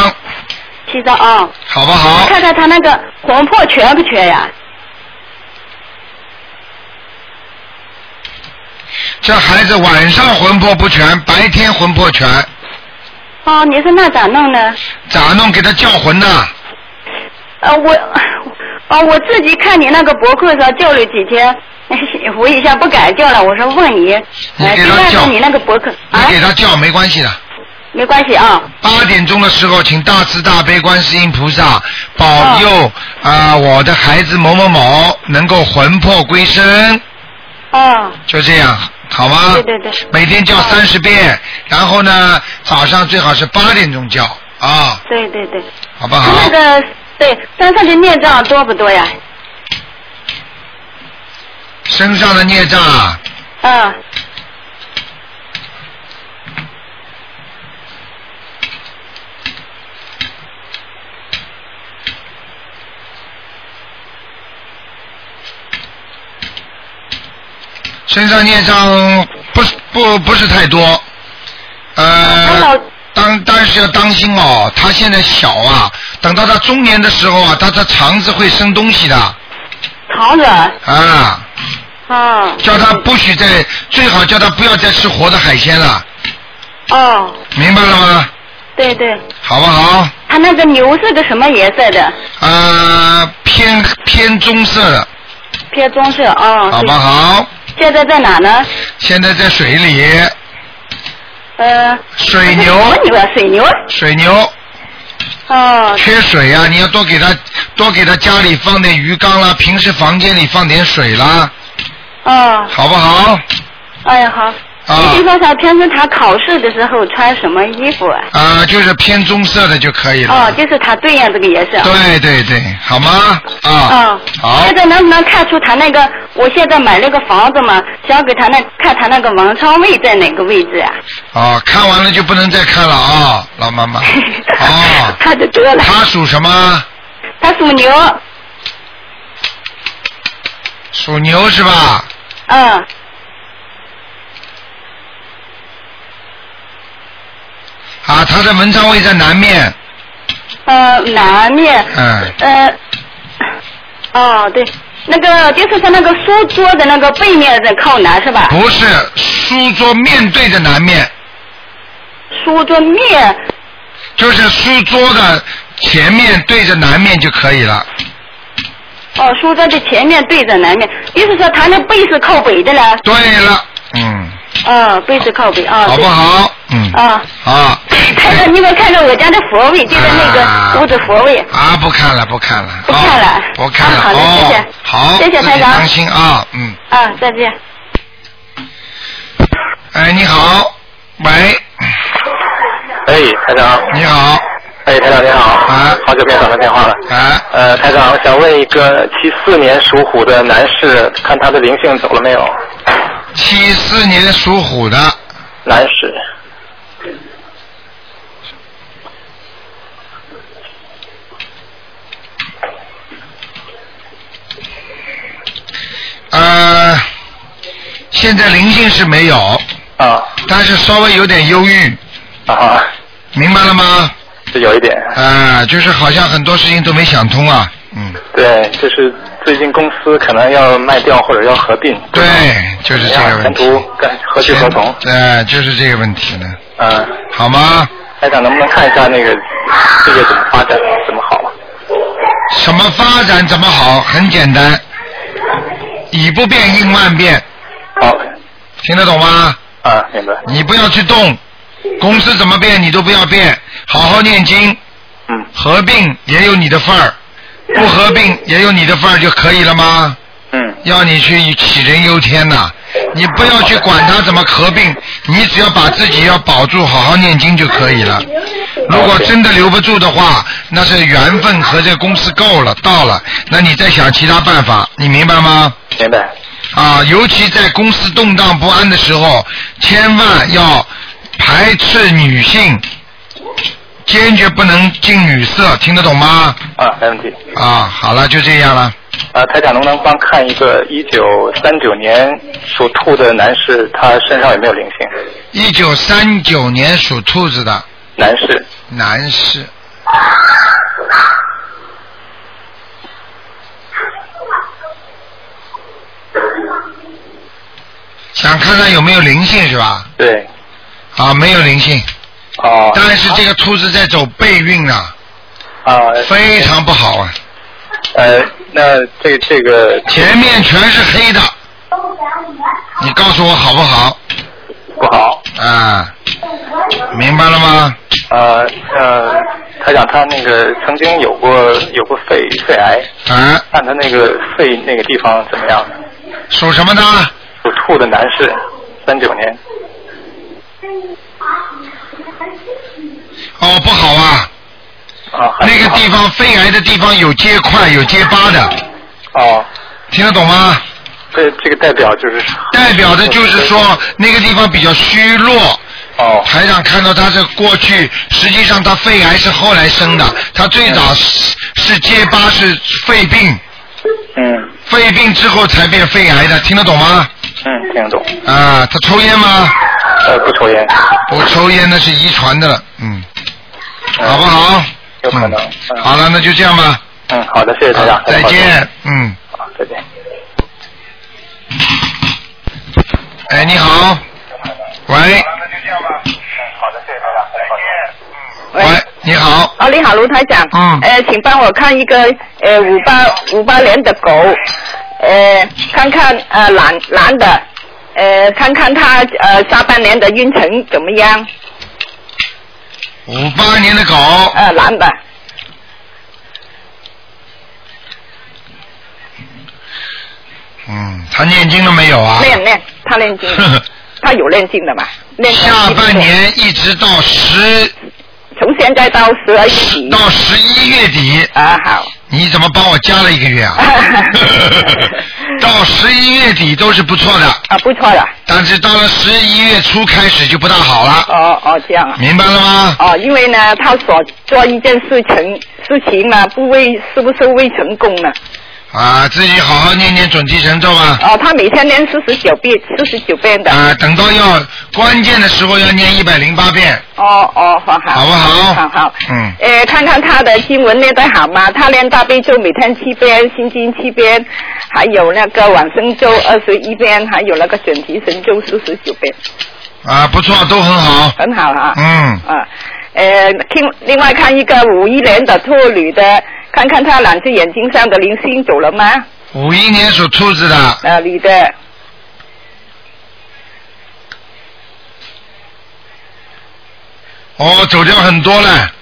S9: 七张啊。
S1: 好不好？
S9: 看看他那个魂魄全不全呀？
S1: 这孩子晚上魂魄不全，白天魂魄全，
S9: 哦，你说那咋弄呢？
S1: 咋弄？给他叫魂呐、
S9: 呃，我，哦，我自己看你那个博客上叫了几天，我一下不敢叫了。我说问你，
S1: 你
S9: 呃，
S1: 给他叫
S9: 你那个博客
S1: 你
S9: 啊，
S1: 给他叫没关系的。
S9: 没关系啊。
S1: 八点钟的时候，请大慈大悲观世音菩萨保佑啊、我的孩子某某某能够魂魄归身，
S9: 哦，
S1: 就这样，好吗？
S9: 对对对。
S1: 每天叫三十遍，然后呢，早上最好是八点钟叫啊，
S9: 对对对。
S1: 好不好？
S9: 他那个对身上的孽障多不多呀？
S1: 身上的孽障啊，
S9: 嗯，
S1: 身上孽障不是不不是太多，呃，当但是要当心哦，他现在小啊，等到他中年的时候啊，他的肠子会生东西的
S9: 肠子。
S1: 啊，
S9: 啊。
S1: 叫他不许再，最好叫他不要再吃活的海鲜了，
S9: 哦，
S1: 明白了吗？
S9: 对对。
S1: 好不好？
S9: 他那个牛是个什么颜色的？
S1: 呃，偏偏棕色的，
S9: 偏棕色哦。
S1: 好不好？
S9: 现在在哪呢？
S1: 现在在水里，
S9: 呃。
S1: 水牛
S9: 什么牛啊？水牛。
S1: 水牛
S9: 哦。
S1: 缺水啊，你要多给他多给他家里放点鱼缸啦，平时房间里放点水啦，
S9: 哦。
S1: 好不好？
S9: 哎呀好。
S1: 啊
S9: 你比方说，平时他考试的时候穿什么衣服啊？
S1: 啊、就是偏棕色的就可以了。
S9: 哦，就是他对应这个颜色。
S1: 对对对，好吗？啊。
S9: 嗯，
S1: 好
S9: 现在能不能看出他那个？我现在买了个房子嘛，想给他那看他那个文昌位在哪个位置啊？
S1: 哦，看完了就不能再看了啊，老妈妈。哦。
S9: 看得多了。
S1: 他属什么？
S9: 他属牛。
S1: 属牛是吧？
S9: 嗯。
S1: 啊，他的文昌位在南面。
S9: 呃，南面。
S1: 嗯。
S9: 呃。哦，对，那个就是他那个书桌的那个背面在靠南是吧？
S1: 不是，书桌面对着南面，
S9: 书桌面。
S1: 就是书桌的前面对着南面就可以了。
S9: 哦，书桌的前面对着南面，意思说他那背是靠北的了。
S1: 对了，嗯，
S9: 哦，背是靠背啊。
S1: 好不好？嗯。
S9: 啊。
S1: 啊。
S9: 看到你们看到我家的佛位，就是那个屋子佛位。
S1: 啊，不看了，不看了。
S9: 不看了
S1: 哦不看了。
S9: 啊好的
S1: 哦
S9: 谢谢
S1: 好，
S9: 谢谢台长
S1: 当心啊，嗯。
S9: 啊，再见。
S1: 哎，你好，喂，
S10: 哎，台长。
S1: 你好。
S10: 哎，台长你好。
S1: 啊。
S10: 好久没打到电话了。
S1: 啊。
S10: 呃，台长，想问一个七四年属虎的男士，看他的灵性走了没有？
S1: 七四年属虎的。
S10: 男士。
S1: 呃，现在灵性是没有。
S10: 啊。
S1: 但是稍微有点忧郁。
S10: 啊。
S1: 明白了吗？
S10: 是有一点。
S1: 啊、就是好像很多事情都没想通啊。嗯。
S10: 对，就是最近公司可能要卖掉或者要合并。
S1: 对，就是这个问题。
S10: 前途跟何去何从？
S1: 呃，就是这个问题呢。
S10: 嗯。
S1: 好吗？
S10: 台长，能不能看一下那个事业怎么发展，怎么好啊？
S1: 什么发展怎么好？很简单，以不变应万变。
S10: 好。
S1: 听得懂吗？
S10: 啊，明白。
S1: 你不要去动，公司怎么变你都不要变，好好念经。
S10: 嗯。
S1: 合并也有你的份儿，不合并也有你的份儿就可以了吗？
S10: 嗯。
S1: 要你去杞人忧天呐、你不要去管他怎么合并，你只要把自己要保住，好好念经就可以了。如果真的留不住的话，那是缘分和这个公司够了，到了，那你再想其他办法，你明白吗？
S10: 明白。
S1: 啊，尤其在公司动荡不安的时候，千万要排斥女性，坚决不能近女色，听得懂吗？
S10: 啊，没问题。
S1: 啊，好了，就这样了。
S10: 啊，台长能不能帮看一个一九三九年属兔的男士，他身上有没有灵性？
S1: 一九三九年属兔子的
S10: 男士，
S1: 男士，想看看有没有灵性是吧？
S10: 对。
S1: 啊，没有灵性。
S10: 哦。
S1: 但是这个兔子在走背运呢，
S10: 啊。
S1: 非常不好啊。
S10: 呃，那这这个
S1: 前面全是黑的，你告诉我好不好？
S10: 不好。
S1: 啊，明白了吗？
S10: 呃呃，他讲他那个曾经有过有过肺肺癌，
S1: 啊，
S10: 看他那个肺那个地方怎么样？
S1: 属什么的？
S10: 属兔的男士，三九年。
S1: 哦，不好啊。
S10: 啊。
S1: 那个地方肺癌的地方有结块有结疤的。
S10: 哦。
S1: 听得懂吗？
S10: 这这个代表就是。
S1: 代表的就是说那个地方比较虚弱。
S10: 哦。
S1: 台长看到他这过去，实际上他肺癌是后来生的，他最早是是结疤是肺病。
S10: 嗯。
S1: 肺病之后才变肺癌的，听得懂吗？
S10: 嗯，听得懂。
S1: 啊，他抽烟吗？
S10: 呃，不抽烟。
S1: 不抽烟那是遗传的了，嗯，好不好？
S10: 有可能。
S1: 嗯好了，那就这样吧。
S10: 嗯，好的，谢谢大家。
S1: 再见，嗯。
S10: 好，再见。
S1: 哎，你好。喂。喂，你好。
S11: 哦，你好，卢台长。
S1: 嗯。
S11: 呃，请帮我看一个呃五八五八年的狗，呃，看看呃男男的，呃，看看他呃下半年的运程怎么样？
S1: 五八年的狗。
S11: 呃，男的。
S1: 嗯，他念经了没有啊？
S11: 念念，他念经，他有念经的嘛？练
S1: 下半年一直到十，
S11: 从现在到十二月底。
S1: 到十一月底。
S11: 啊，好。
S1: 你怎么帮我加了一个月啊？到十一月底都是不错的。
S11: 啊，不错的。
S1: 但是到了十一月初开始就不大好了。
S11: 哦哦，这样啊。
S1: 明白了吗？
S11: 哦，因为呢，他所做一件事情事情呢，不为是不是未成功呢？
S1: 啊，自己好好念念准提神咒吧。
S11: 哦，他每天念四十九遍，四十九遍的。
S1: 啊，等到要关键的时候要念一百零八遍。
S11: 哦哦，好好。
S1: 好不好？
S11: 好好。
S1: 嗯。
S11: 呃，看看他的经文念得好吗？他念大悲咒每天七遍，心经七遍，还有那个往生咒二十一遍，还有那个准提神咒四十九遍。
S1: 啊，不错，都很好。
S11: 很好啊。
S1: 嗯。
S11: 啊，呃，听另外看一个五一年的兔女的，看看他两只眼睛上的灵性走了吗？
S1: 五一年属兔子的。
S11: 啊，女的。
S1: 哦，走掉很多了。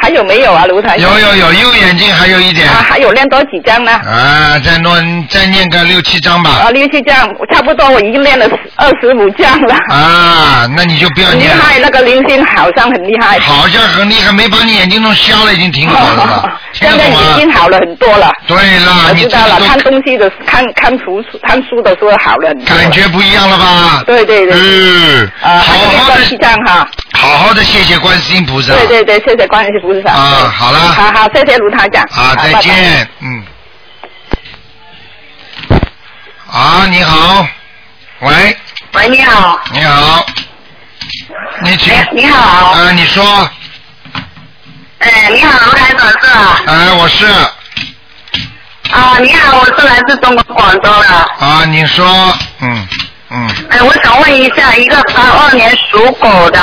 S11: 还有没有啊，卢台？
S1: 有有有，右眼睛还有一点。
S11: 啊，还有练多几张呢？
S1: 啊，再弄再念个六七张吧。
S11: 啊，六七张，差不多我已经练了二十五张了。
S1: 啊，那你就不要
S11: 厉
S1: 念了。
S11: 害，那个灵性好像很厉害。
S1: 好像很厉害，没把你眼睛弄瞎了，已经挺好了吧？
S11: 现在已？经好了很多了。
S1: 对啦，
S11: 我
S1: 你
S11: 知道了，
S1: 这
S11: 看东西的看看书看书的时候好了很多。
S1: 感觉不一样了吧？
S11: 对对对。
S1: 嗯，
S11: 啊，
S1: 好好的
S11: 七张哈。
S1: 好好的谢谢观世音菩萨。
S11: 对对对，谢谢观世音菩萨。
S1: 啊，好了。
S11: 好好，谢谢卢台长。
S1: 啊，再
S11: 好拜拜
S1: 见，嗯。啊，你好，喂，
S6: 喂，你好。
S1: 你好，你请。
S6: 你好。
S1: 啊，你说，
S6: 哎，你好，卢台长是吧？
S1: 哎，我是，
S6: 啊，你好，我是来自中国广州的。
S1: 啊，你说，嗯嗯，
S6: 哎，我想问一下，一个八二年属狗的，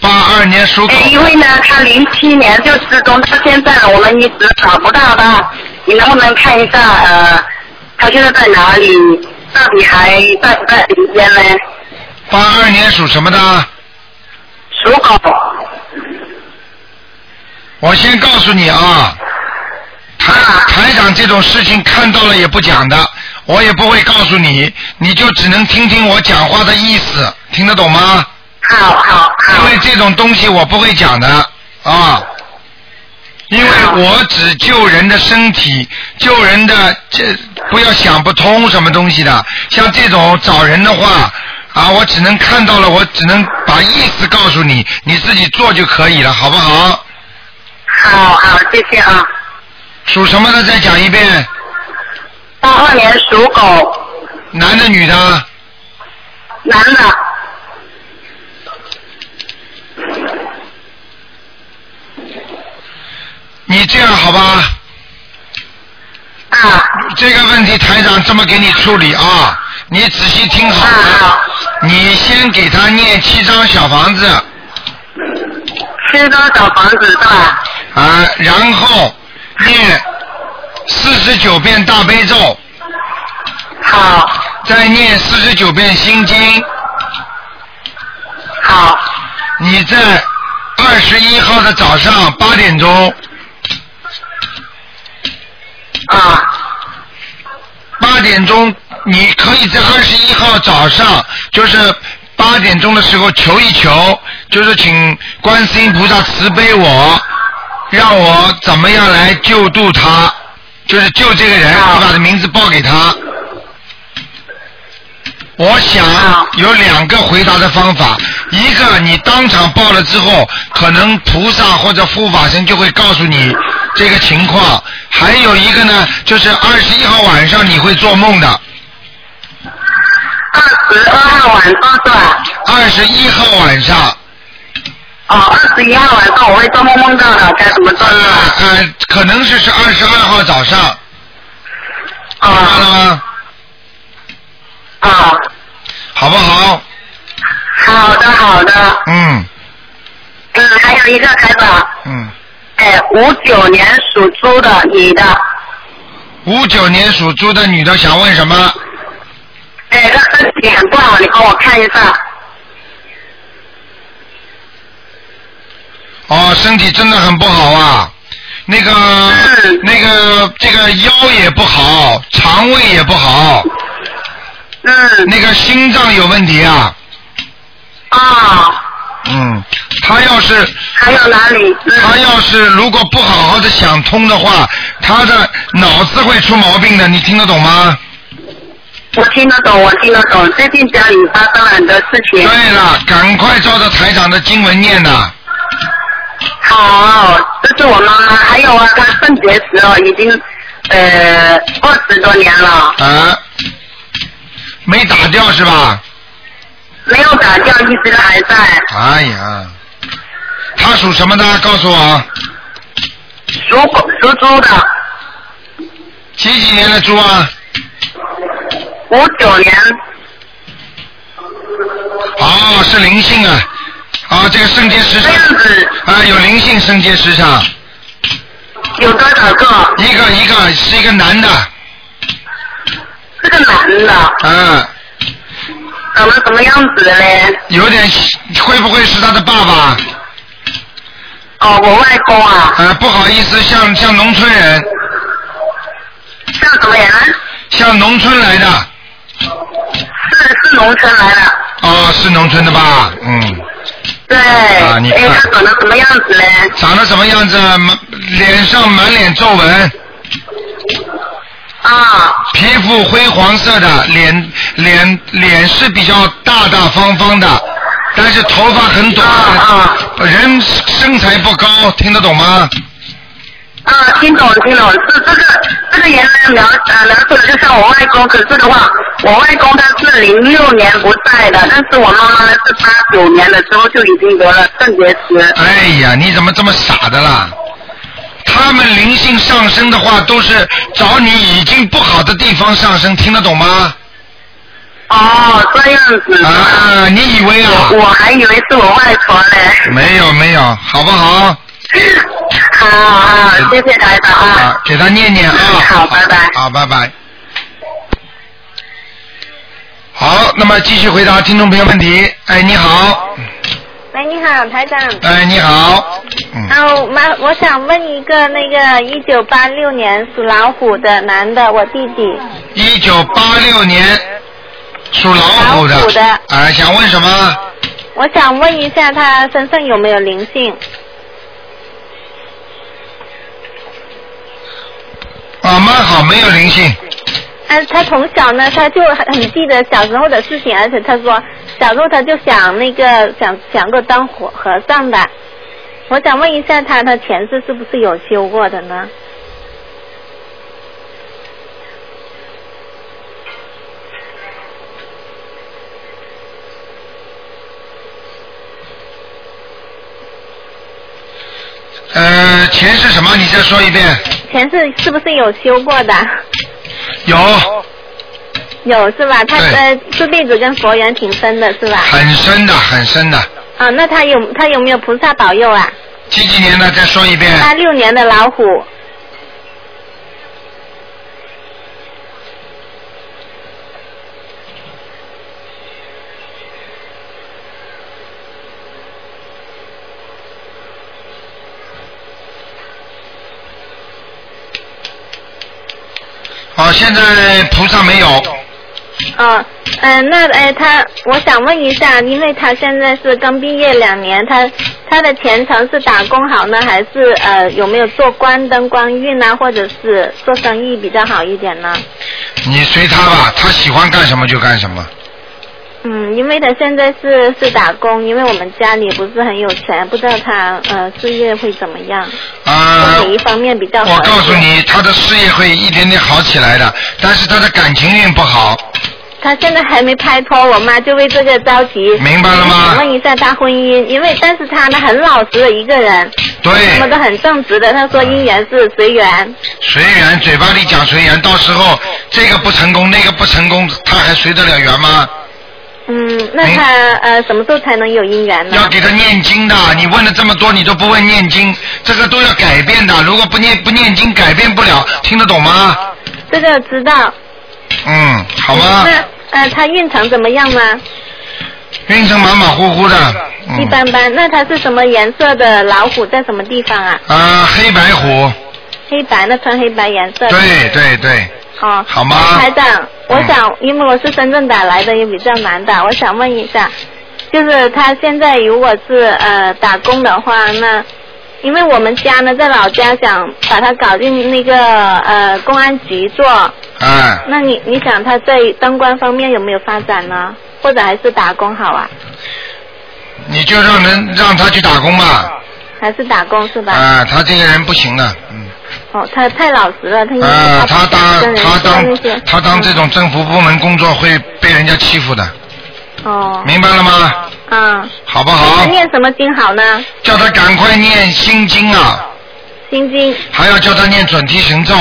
S1: 八二年属狗
S6: 哎，因为呢，他零七年就失踪到现在，我们一直找不到他，你能不能看一下，呃，他现在在哪里？到底还在不在人间呢？
S1: 八二年属什么的？
S6: 属狗。
S1: 我先告诉你啊，台台长这种事情看到了也不讲的，我也不会告诉你，你就只能听听我讲话的意思，听得懂吗？
S6: 好好
S1: 好。因为这种东西我不会讲的啊，因为我只救人的身体，救人的这不要想不通什么东西的，像这种找人的话。啊，我只能看到了，我只能把意思告诉你，你自己做就可以了，好不好？
S6: 好好，谢谢啊。
S1: 属什么的？再讲一遍。
S6: 八二年属狗，
S1: 男的女的？
S6: 男的。
S1: 你这样好吧？
S6: 啊。
S1: 这个问题台长这么给你处理啊，你仔细听好了。你先给他念七张小房子。
S6: 七张小房子是吧？
S1: 啊，然后念四十九遍大悲咒。
S6: 好。
S1: 再念四十九遍心经。
S6: 好。
S1: 你在二十一号的早上八点钟。
S6: 啊。
S1: 八点钟，你可以在二十一号早上，就是八点钟的时候求一求，就是请观世音菩萨慈悲我，让我怎么样来救度他，就是救这个人，你把他名字报给他。我想有两个回答的方法，一个你当场报了之后，可能菩萨或者护法神就会告诉你这个情况；还有一个呢，就是二十一号晚上你会做梦的。
S6: 二十二号晚上是吧？
S1: 二十一号晚上。
S6: 哦，二十一号晚上我会做梦梦到的，该怎么做呢？
S1: 呃，可能是是二十二号早上。
S6: 啊。
S1: 明白了吗？
S6: 啊。
S1: 好不好？
S6: 好的，好的。
S1: 嗯
S6: 嗯，还有一个台长，
S1: 嗯，
S6: 哎，五九年属猪的女的，
S1: 五九年属猪的女的想问什么？
S6: 哎，她身体很不好，你帮我看一下。
S1: 哦，身体真的很不好啊，那个、那个这个腰也不好，肠胃也不好。
S6: 嗯。
S1: 那个心脏有问题啊。
S6: 啊。
S1: 嗯，他要是
S6: 还有哪里？
S1: 他要是如果不好好的想通的话，他的脑子会出毛病的，你听得懂吗？
S6: 我听得懂，我听得懂。最近家里发生了很多事情。
S1: 对了，赶快照着台长的经文念呐。
S6: 好，这是我妈妈，还有啊，她肾结石哦，已经呃二十多年了。
S1: 啊，没打掉是吧？
S6: 没有打掉，一直都还在。
S1: 哎呀，他属什么的？告诉我。
S6: 属狗属猪的。
S1: 几几年的猪啊？
S6: 五九年。
S1: 哦，是灵性啊！啊，这个肾结石上啊，有灵性圣洁石上。
S6: 有多少个？
S1: 一个一个是一个男的。
S6: 是个男的。
S1: 嗯。
S6: 长得什么样子的嘞？
S1: 有点会不会是他的爸爸？
S6: 哦，我外公啊。
S1: 呃，不好意思，像像农村人。
S6: 像什么人？
S1: 像农村来的。
S6: 是是农村来的。
S1: 哦，是农村的吧？嗯。
S6: 对。
S1: 啊，你看。
S6: 哎，他长得什么样子嘞？
S1: 长得什么样子？满脸上满脸皱纹。
S6: 啊。
S1: 皮肤灰黄色的，脸脸脸是比较大大方方的，但是头发很短。
S6: 啊。
S1: 人身材不高，听得懂吗？
S6: 啊，听懂听懂，是这个这个原来描呃描述的就像我外公，可是的话，我外公他是零六年不在的，但是我妈妈呢是八九年的时候就已经得了肾结石。
S1: 哎呀，你怎么这么傻的啦？他们灵性上升的话，都是找你已经不好的地方上升，听得懂吗？
S6: 哦，这样子。
S1: 啊，你以为啊？
S6: 我还以为是我外婆呢。
S1: 没有没有，好不好？
S6: 好啊，谢谢台长啊。
S1: 啊，给他念念啊。
S6: 好，拜拜。
S1: 好，拜拜。好，那么继续回答听众朋友问题。哎，你好。
S12: 喂，你好，台长。
S1: 哎，你好。
S12: 啊，妈，我想问一个那个一九八六年属老虎的男的，我弟弟。
S1: 一九八六年属老虎的。
S12: 老虎的
S1: 哎，想问什么？
S12: 我想问一下他身上有没有灵性？
S1: 啊，蛮好，没有灵性。
S12: 啊，他从小呢，他就很很记得小时候的事情，而且他说小时候他就想那个想想过当和和尚的，我想问一下他，他前世是不是有修过的呢？
S1: 呃，前世什么？你再说一遍。
S12: 前世是不是有修过的？
S1: 有，
S12: 有是吧？他呃这辈子跟佛缘挺深的是吧？
S1: 很深的，很深的。
S12: 啊，那他有他有没有菩萨保佑啊？
S1: 几几年的？再说一遍。
S12: 八六年的老虎。
S1: 哦，现在菩萨没有。
S12: 哦，嗯、那呃，他我想问一下，因为他现在是刚毕业两年，他他的前程是打工好呢，还是呃有没有做关灯光运啊，或者是做生意比较好一点呢？
S1: 你随他吧，他喜欢干什么就干什么。
S12: 嗯，因为他现在是是打工，因为我们家里不是很有钱，不知道他呃事业会怎么样，
S1: 啊、
S12: 哪一方面比较好？
S1: 我告诉你，他的事业会一点点好起来的，但是他的感情运不好。
S12: 他现在还没拍拖，我妈就为这个着急。
S1: 明白了吗
S12: 想问一下他婚姻，因为但是他呢很老实的一个人，
S1: 对
S12: 什么都很正直的。他说姻缘是随缘，
S1: 随缘，嘴巴里讲随缘，到时候这个不成功，那个不成功，他还随得了缘吗？
S12: 嗯，那他呃什么时候才能有姻缘呢？
S1: 要给他念经的，你问了这么多，你都不问念经，这个都要改变的。如果不念不念经，改变不了，听得懂吗？
S12: 这个知道。
S1: 嗯，好吗？
S12: 那呃他运程怎么样呢？
S1: 运程马马虎虎的，
S12: 一
S1: 嗯，
S12: 般般。那他是什么颜色的老虎？在什么地方啊？
S1: 啊，黑白虎，
S12: 黑白，那穿黑白颜色的。
S1: 对对对，
S12: 哦，
S1: 好吗
S12: 台长，我想，因为我是深圳打来的，也比较难打，我想问一下，就是他现在如果是呃打工的话，那因为我们家呢在老家想把他搞进那个呃公安局做，
S1: 哎，
S12: 那你你想他在当官方面有没有发展呢？或者还是打工好啊？
S1: 你就让人让他去打工吧。
S12: 还是打工是吧？
S1: 啊，他这个人不行的，嗯，
S12: 哦，他太老实了，他因为
S1: 啊，
S12: 他
S1: 当他当他当这种政府部门工作会被人家欺负的，
S12: 哦，
S1: 明白了吗？
S12: 啊，
S1: 好不好？
S12: 念什么经好呢？
S1: 叫他赶快念心经啊，
S12: 心经，
S1: 还要叫他念准提神咒，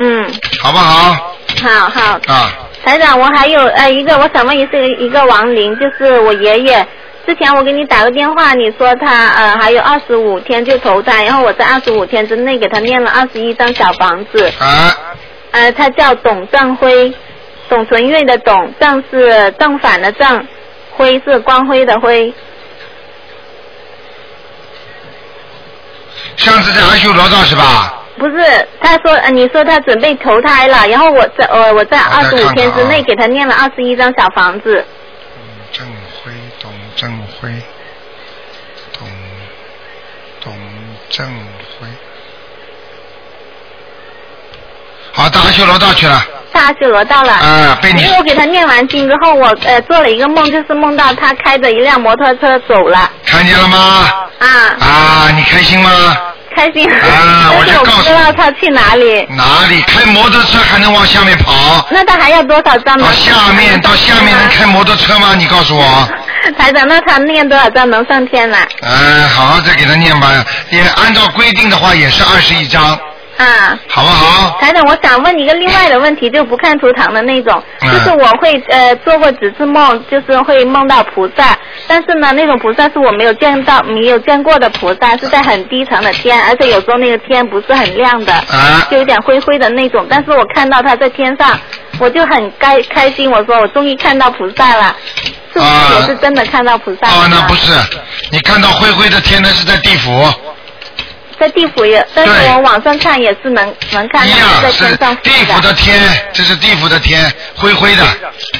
S12: 嗯，
S1: 好不好？
S12: 好好。
S1: 啊，
S12: 台长，我还有呃一个，我想问一是一个亡灵，就是我爷爷。之前我给你打个电话，你说他呃还有二十五天就投胎，然后我在二十五天之内给他念了二十一张小房子。
S1: 啊，
S12: 呃，他叫董正辉，董存瑞的董，正是正反的正，辉是光辉的辉。
S1: 上次在阿修罗道是吧？
S12: 不是，他说，呃，你说他准备投胎了，然后我在呃我在二十五天之内给他念了二十一张小房子。
S1: 正辉，董董正辉，好，大阿修罗道去了。
S12: 大修罗到了。
S1: 啊被你
S12: 因为我给他念完经之后，我呃做了一个梦，就是梦到他开着一辆摩托车走了。
S1: 看见了吗？
S12: 啊。
S1: 啊，你开心吗？
S12: 开心。
S1: 啊 我就告诉
S12: 知道他去哪里。
S1: 哪里开摩托车还能往下面跑？
S12: 那他还要多少张呢？
S1: 到下面到下面能开摩托车吗？你告诉我。
S12: 台长，那他念多少张能上天了？
S1: 嗯，好好再给他念吧。也按照规定的话，也是二十一张，
S12: 啊。
S1: 好不好？
S12: 台长，我想问一个另外的问题，就不看图腾的那种，
S1: 嗯。
S12: 就是我会呃做过几次梦，就是会梦到菩萨，但是呢，那种菩萨是我没有见到、没有见过的菩萨，是在很低层的天，而且有时候那个天不是很亮的，
S1: 啊。
S12: 就有点灰灰的那种，但是我看到他在天上，我就很开开心，我说我终于看到菩萨了，是不是也是真的看到菩萨？
S1: 那不是，你看到灰灰的天，那是在地府，
S12: 在地府也，但是我网上看也是能能看到在天上
S1: 地府的天，这是地府的天，灰灰的，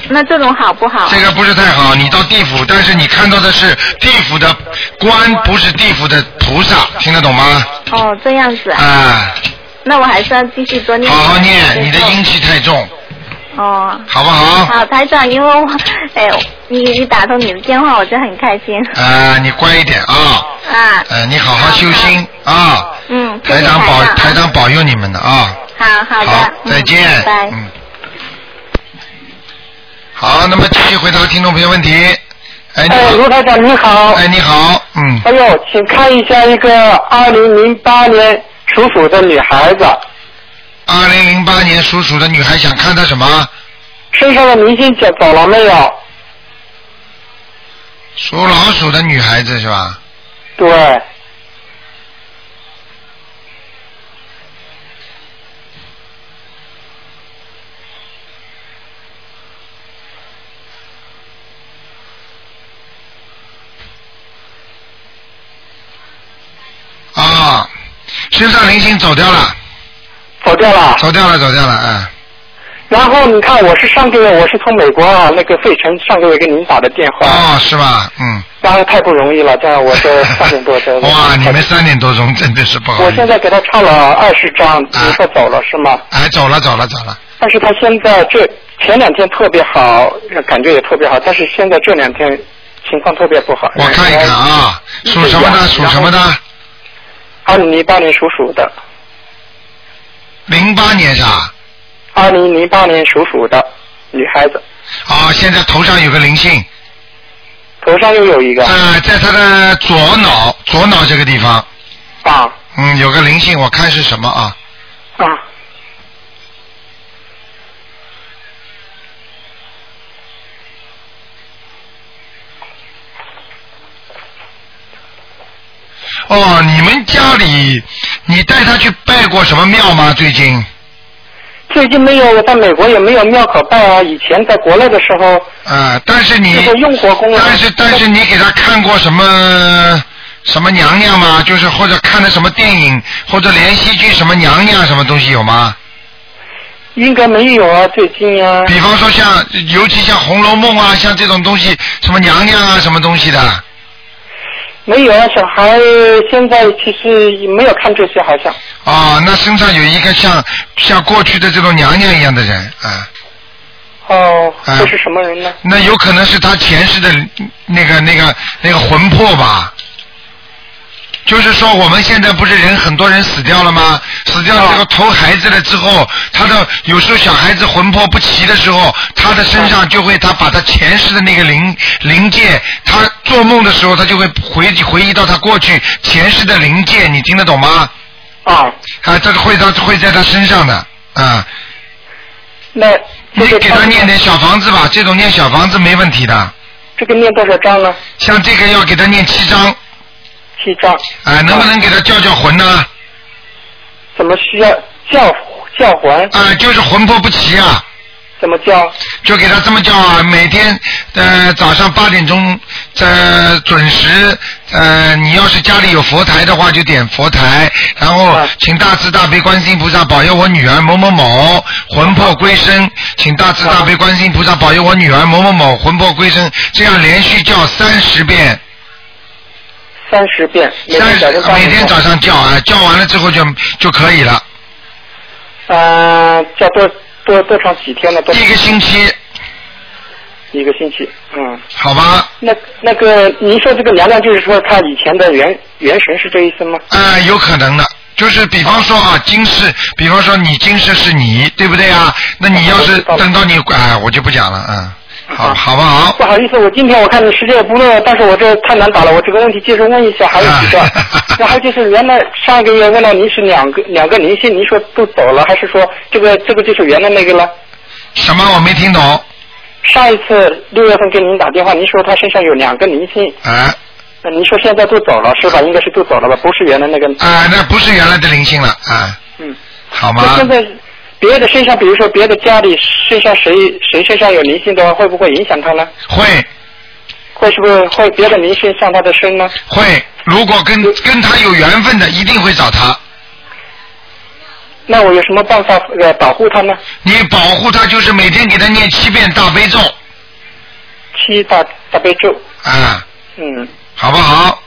S12: 那这种好不好？
S1: 这个不是太好。你到地府，但是你看到的是地府的官，不是地府的菩萨，听得懂吗？
S12: 哦，这样子啊。
S1: 啊，
S12: 那我还是要继续多念。
S1: 好好念，你的阴气太重。
S12: 哦，
S1: 好不好？
S12: 好，台长，因为我，哎，你你打通你的电话，我就很开心。
S1: 啊，你乖一点啊，
S12: 啊，
S1: 呃，你好好修心啊，
S12: 嗯，谢谢
S1: 台长保台长。保佑你们的啊，
S12: 好好的，
S1: 好，
S12: 嗯
S1: 再见，
S12: 拜拜。
S1: 嗯。好，那么继续回答听众朋友问题。哎，你
S13: 哎，
S1: 好，
S13: 卢台长你好。
S1: 哎，你好，嗯，
S13: 哎呦，请看一下一个二零零八年属鼠的女孩子
S1: 二零零八年属鼠的女孩想看她什么？
S13: 身上的明星走走了没有？
S1: 属老鼠的女孩子是吧？
S13: 对，
S1: 啊，身上灵性走掉了，
S13: 走掉了。
S1: 走掉了，走掉了，哎，
S13: 然后你看，我是上个月我是从美国啊那个费城上个月给您打的电话，
S1: 哦，是吧？嗯，
S13: 然后太不容易了，这样我这三点多钟。
S1: 哇，你们三点多钟真的是不好。
S13: 我现在给他唱了二十张，你说走了是吗？
S1: 哎，走了，走了，走了。
S13: 但是他现在这前两天特别好，感觉也特别好，但是现在这两天情况特别不好。
S1: 我看一看啊，属什么的？属什么的？
S13: 二零零八年属鼠的。
S1: 零八年是吧？
S13: 二零零八年属鼠的女孩子，
S1: 啊，现在头上有个灵性。
S13: 头上又有一个。
S1: 呃，在她的左脑，左脑这个地方。
S13: 啊。
S1: 嗯，有个灵性，我看是什么啊？
S13: 啊。
S1: 哦，你们家里，你带他去拜过什么庙吗？最近？
S13: 最近没有，我在美国也没有庙可拜啊。以前在国内的时候，
S1: 啊，但是你。但是但是你给他看过什么什么娘娘吗？就是或者看的什么电影或者连续剧什么娘娘什么东西有吗？
S13: 应该没有啊，最近啊。
S1: 比方说像，尤其像《红楼梦》啊，像这种东西，什么娘娘啊，什么东西的。
S13: 没有啊，小孩现在其实没有看这些，好像。
S1: 啊，那身上有一个像像过去的这种娘娘一样的人啊，
S13: 哦，
S1: 啊
S13: 这是什么人呢？
S1: 那有可能是他前世的那个那个那个魂魄吧。就是说，我们现在不是人很多人死掉了吗？死掉这个投孩子了之后，他的有时候小孩子魂魄不齐的时候，他的身上就会他把他前世的那个灵灵界，他做梦的时候，他就会回回忆到他过去前世的灵界，你听得懂吗？
S13: 啊。
S1: 啊，这个会他会在他身上的啊。
S13: 那
S1: 你给他念点小房子吧，这种念小房子没问题的。
S13: 这个念多少章呢？
S1: 像这个要给他念七章。
S13: 七章。
S1: 啊，能不能给他叫叫魂呢？
S13: 怎么需要叫叫魂？
S1: 啊，就是魂魄不齐啊。
S13: 怎么叫？
S1: 就给他这么叫啊，每天呃早上八点钟在准时呃，你要是家里有佛台的话，就点佛台，然后请大慈大悲观世音菩萨保佑我女儿某某某魂魄归生，请大慈大悲观世音菩萨保佑我女儿某某某魂魄归生，这样连续叫三十遍。
S13: 三十遍，每
S1: 三十
S13: 天早上
S1: 每天早上叫啊，叫完了之后就就可以了。
S13: 呃，叫多多多长几天呢？多
S1: 一个星期。
S13: 一个星期，嗯。
S1: 好吧。
S13: 那那个，您说这个娘娘就是说她以前的元元神是这意思吗？
S1: 啊、有可能的，就是比方说啊，今世，比方说你今世是你，对不对啊？那你要是等到你，哎，我就不讲了，嗯，好，好不好？
S13: 不好意思，我今天我看你时间也不多，但是我这太难打了，我这个问题接着问一下，还有几个。然后就是原来上个月问到您是两个两个灵性，您说都走了，还是说这个这个就是原来那个了？
S1: 什么？我没听懂。
S13: 上一次六月份给您打电话，您说他身上有两个灵性，
S1: 啊
S13: 那您说现在都走了是吧？应该是都走了吧？不是原来那个。
S1: 啊，那不是原来的灵性了啊。
S13: 嗯。
S1: 好吗？
S13: 那现在别的身上，比如说别的家里身上谁谁身上有灵性的话，会不会影响他呢？
S1: 会。
S13: 会是不是会别的灵性上他的身呢？
S1: 会，如果跟跟他有缘分的，一定会找他。
S13: 那我有什么办法呃保护他呢？
S1: 你保护他，就是每天给他念七遍大悲咒。
S13: 七大大悲咒。
S1: 啊。
S13: 嗯。
S1: 好不好？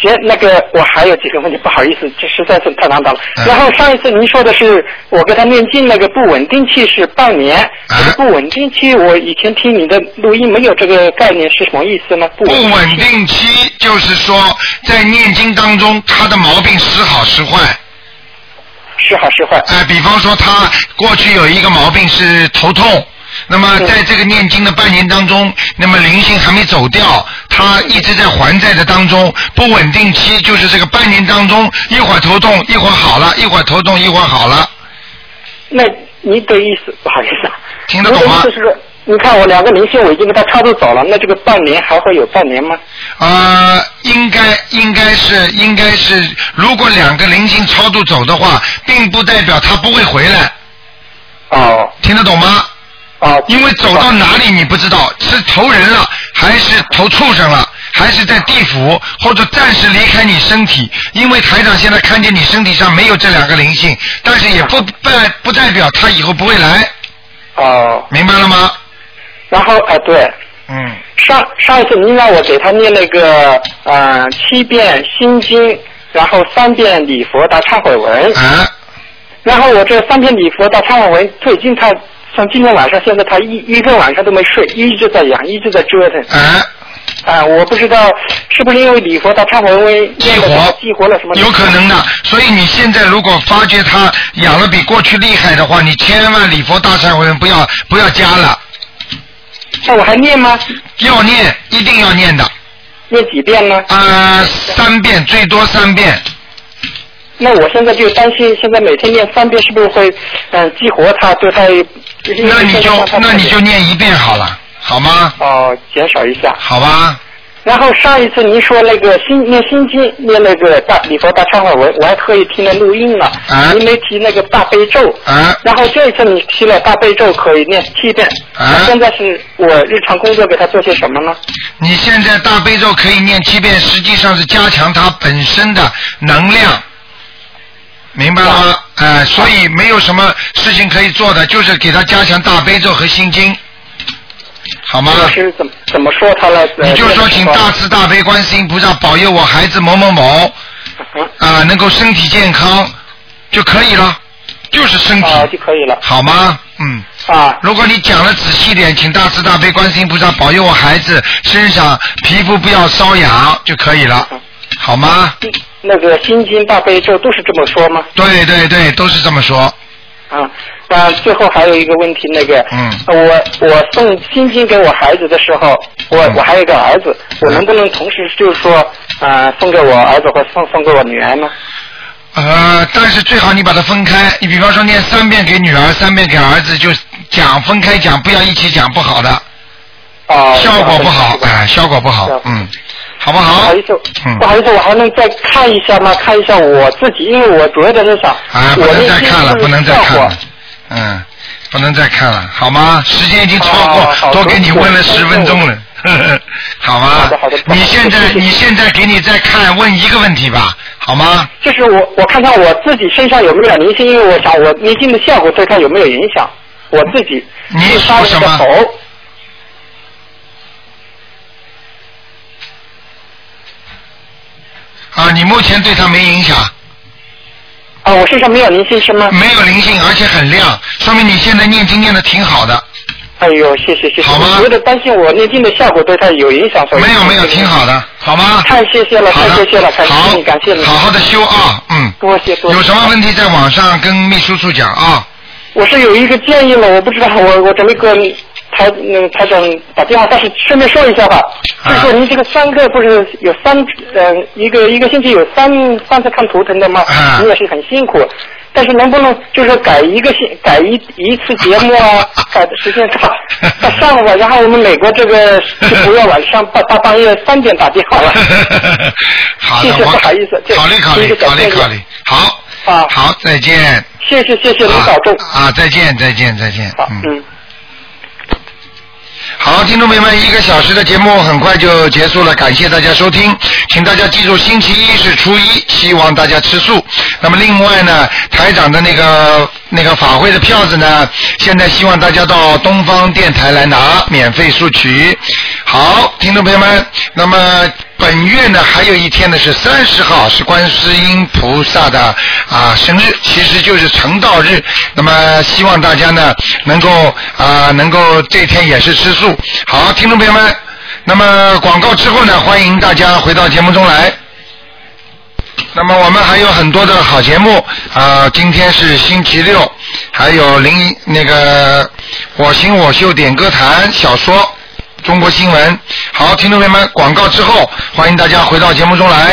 S13: 行，那个我还有几个问题，不好意思，这实在是太难打了。
S1: 嗯
S13: 然后上一次您说的是我给他念经那个不稳定期是半年，
S1: 嗯
S13: 这个不稳定期我以前听你的录音没有这个概念是什么意思呢？不
S1: 不稳定期就是说，在念经当中，他的毛病时好时坏。
S13: 时好时坏。
S1: 哎、比方说他过去有一个毛病是头痛。那么在这个念经的半年当中，那么灵性还没走掉，他一直在还债的当中，不稳定期就是这个半年当中，一会儿头痛，一会儿好了，一会儿头痛，一会儿好了。
S13: 那你的意思不好意思啊，
S1: 听得懂吗
S13: 我的意思是说，你看我两个灵性我已经给他超度走了，那这个半年还会有半年吗？
S1: 呃，应该应该是应该是，如果两个灵性超度走的话，并不代表他不会回来。
S13: 哦。
S1: 听得懂吗？
S13: 哦。
S1: 因为走到哪里你不知道，是投人了，还是投畜生了，还是在地府，或者暂时离开你身体。因为台长现在看见你身体上没有这两个灵性，但是也不代不代表他以后不会来。
S13: 哦。
S1: 明白了吗？
S13: 然后哎对。
S1: 嗯。
S13: 上上一次您让我给他念那个呃七遍心经，然后三遍礼佛大忏悔文。
S1: 啊。
S13: 然后我这三遍礼佛大忏悔文，最近他像今天晚上，现在他一一个晚上都没睡，一直在养，一直在折腾。
S1: 啊。
S13: 啊，我不知道是不是因为礼佛他忏悔文激活激活了什么？
S1: 有可能的，所以你现在如果发觉他养了比过去厉害的话，你千万礼佛大忏悔文不要不要加了。
S13: 那我还念吗？
S1: 要念，一定要念的。
S13: 念几遍呢？
S1: 呃，三遍，最多三遍。
S13: 那我现在就担心，现在每天念三遍是不是会嗯激活他，对他？
S1: 那你就那你就念一遍好了，好吗？
S13: 哦，减少一下。
S1: 好吧。
S13: 然后上一次您说那个心念心经念那个大礼佛大忏悔文，我还特意听了录音了。
S1: 啊。
S13: 您没提那个大悲咒。
S1: 啊。
S13: 然后这一次你提了大悲咒可以念七遍。
S1: 啊。
S13: 现在是我日常工作给他做些什么呢？
S1: 你现在大悲咒可以念七遍，实际上是加强它本身的能量，明白了吗？哎、所以没有什么事情可以做的，就是给他加强大悲咒和心经，好吗？
S13: 是怎么怎么说他了？
S1: 你就说请大慈大悲观世音菩萨保佑我孩子某某某啊、能够身体健康就可以了，就是身体、
S13: 啊就可以了，
S1: 好吗？嗯。
S13: 啊。
S1: 如果你讲的仔细点，请大慈大悲观世音菩萨保佑我孩子身上皮肤不要瘙痒就可以了，好吗？
S13: 那个心经大悲咒都是这么说吗？
S1: 对对对，都是这么说。
S13: 啊，那最后还有一个问题，那个，
S1: 嗯，
S13: 我我送心经给我孩子的时候，我、
S1: 嗯
S13: 我还有一个儿子，我能不能同时就是说，啊、送给我儿子或送送给我女儿呢？
S1: 呃，但是最好你把它分开。你比方说念三遍给女儿，三遍给儿子，就讲分开讲，不要一起讲，不好的。
S13: 哦。
S1: 效果不好，哎，效果不好，嗯，好不好？
S13: 不好意思，
S1: 嗯
S13: 不好意思，我还能再看一下吗？看一下我自己，因为我主要的是啥，
S1: 啊，不能再看了，不能再看了，嗯，不能再看了，好吗？时间已经超过，多给你问了十分钟了，好吗？
S13: 好的好的
S1: 你现在你现在给你再看问一个问题吧，好吗？
S13: 就是我我看看我自己身上有没有灵性，因为我想我念经的效果对他有没有影响，我自己
S1: 你
S13: 自杀了
S1: 属什么
S13: 个头，
S1: 啊，你目前对他没影响。
S13: 啊，我身上没有灵性是吗？
S1: 没有灵性，而且很亮，说明你现在念经念的挺好的。
S13: 哎呦，谢谢谢谢，
S1: 好吗
S13: 我有点担心我念经的效果对他有影响，所以
S1: 没有没有，挺好的，好吗？
S13: 太谢谢了，太谢谢了，感谢你，感谢你，
S1: 好好的修啊，嗯。
S13: 多谢多谢。
S1: 有什么问题在网上跟秘书处讲啊？
S13: 我是有一个建议了，我不知道，我我准备跟台嗯台长打电话，但是顺便说一下吧，
S1: 啊
S13: 就是说您这个三个不是有三嗯、一个一个星期有三三次看图腾的吗？
S1: 啊
S13: 你也是很辛苦，但是能不能就是改一个星改一一次节目啊，改的时间长，到上午，然后我们美国这个就不要晚上大大半夜三点打电话了。
S1: 好的，
S13: 谢谢，不好意思，这
S1: 考虑考虑
S13: 这个小建议
S1: 考虑考虑，好，
S13: 啊，
S1: 好，再见。
S13: 谢谢谢谢，您保重。
S1: 啊，再见再见再见。嗯。
S13: 嗯。
S1: 好，听众朋友们，一个小时的节目很快就结束了，感谢大家收听，请大家记住，星期一是初一，希望大家吃素。那么另外呢，台长的那个那个法会的票子呢，现在希望大家到东方电台来拿，免费索取。好。听众朋友们，那么本月呢还有一天呢是三十号，是观世音菩萨的啊生日，其实就是成道日。那么希望大家呢能够啊能够这天也是吃素。好，听众朋友们，那么广告之后呢，欢迎大家回到节目中来。那么我们还有很多的好节目啊、今天是星期六，还有零那个我行我秀点歌坛小说。中国新闻，好，听众朋友们，广告之后，欢迎大家回到节目中来。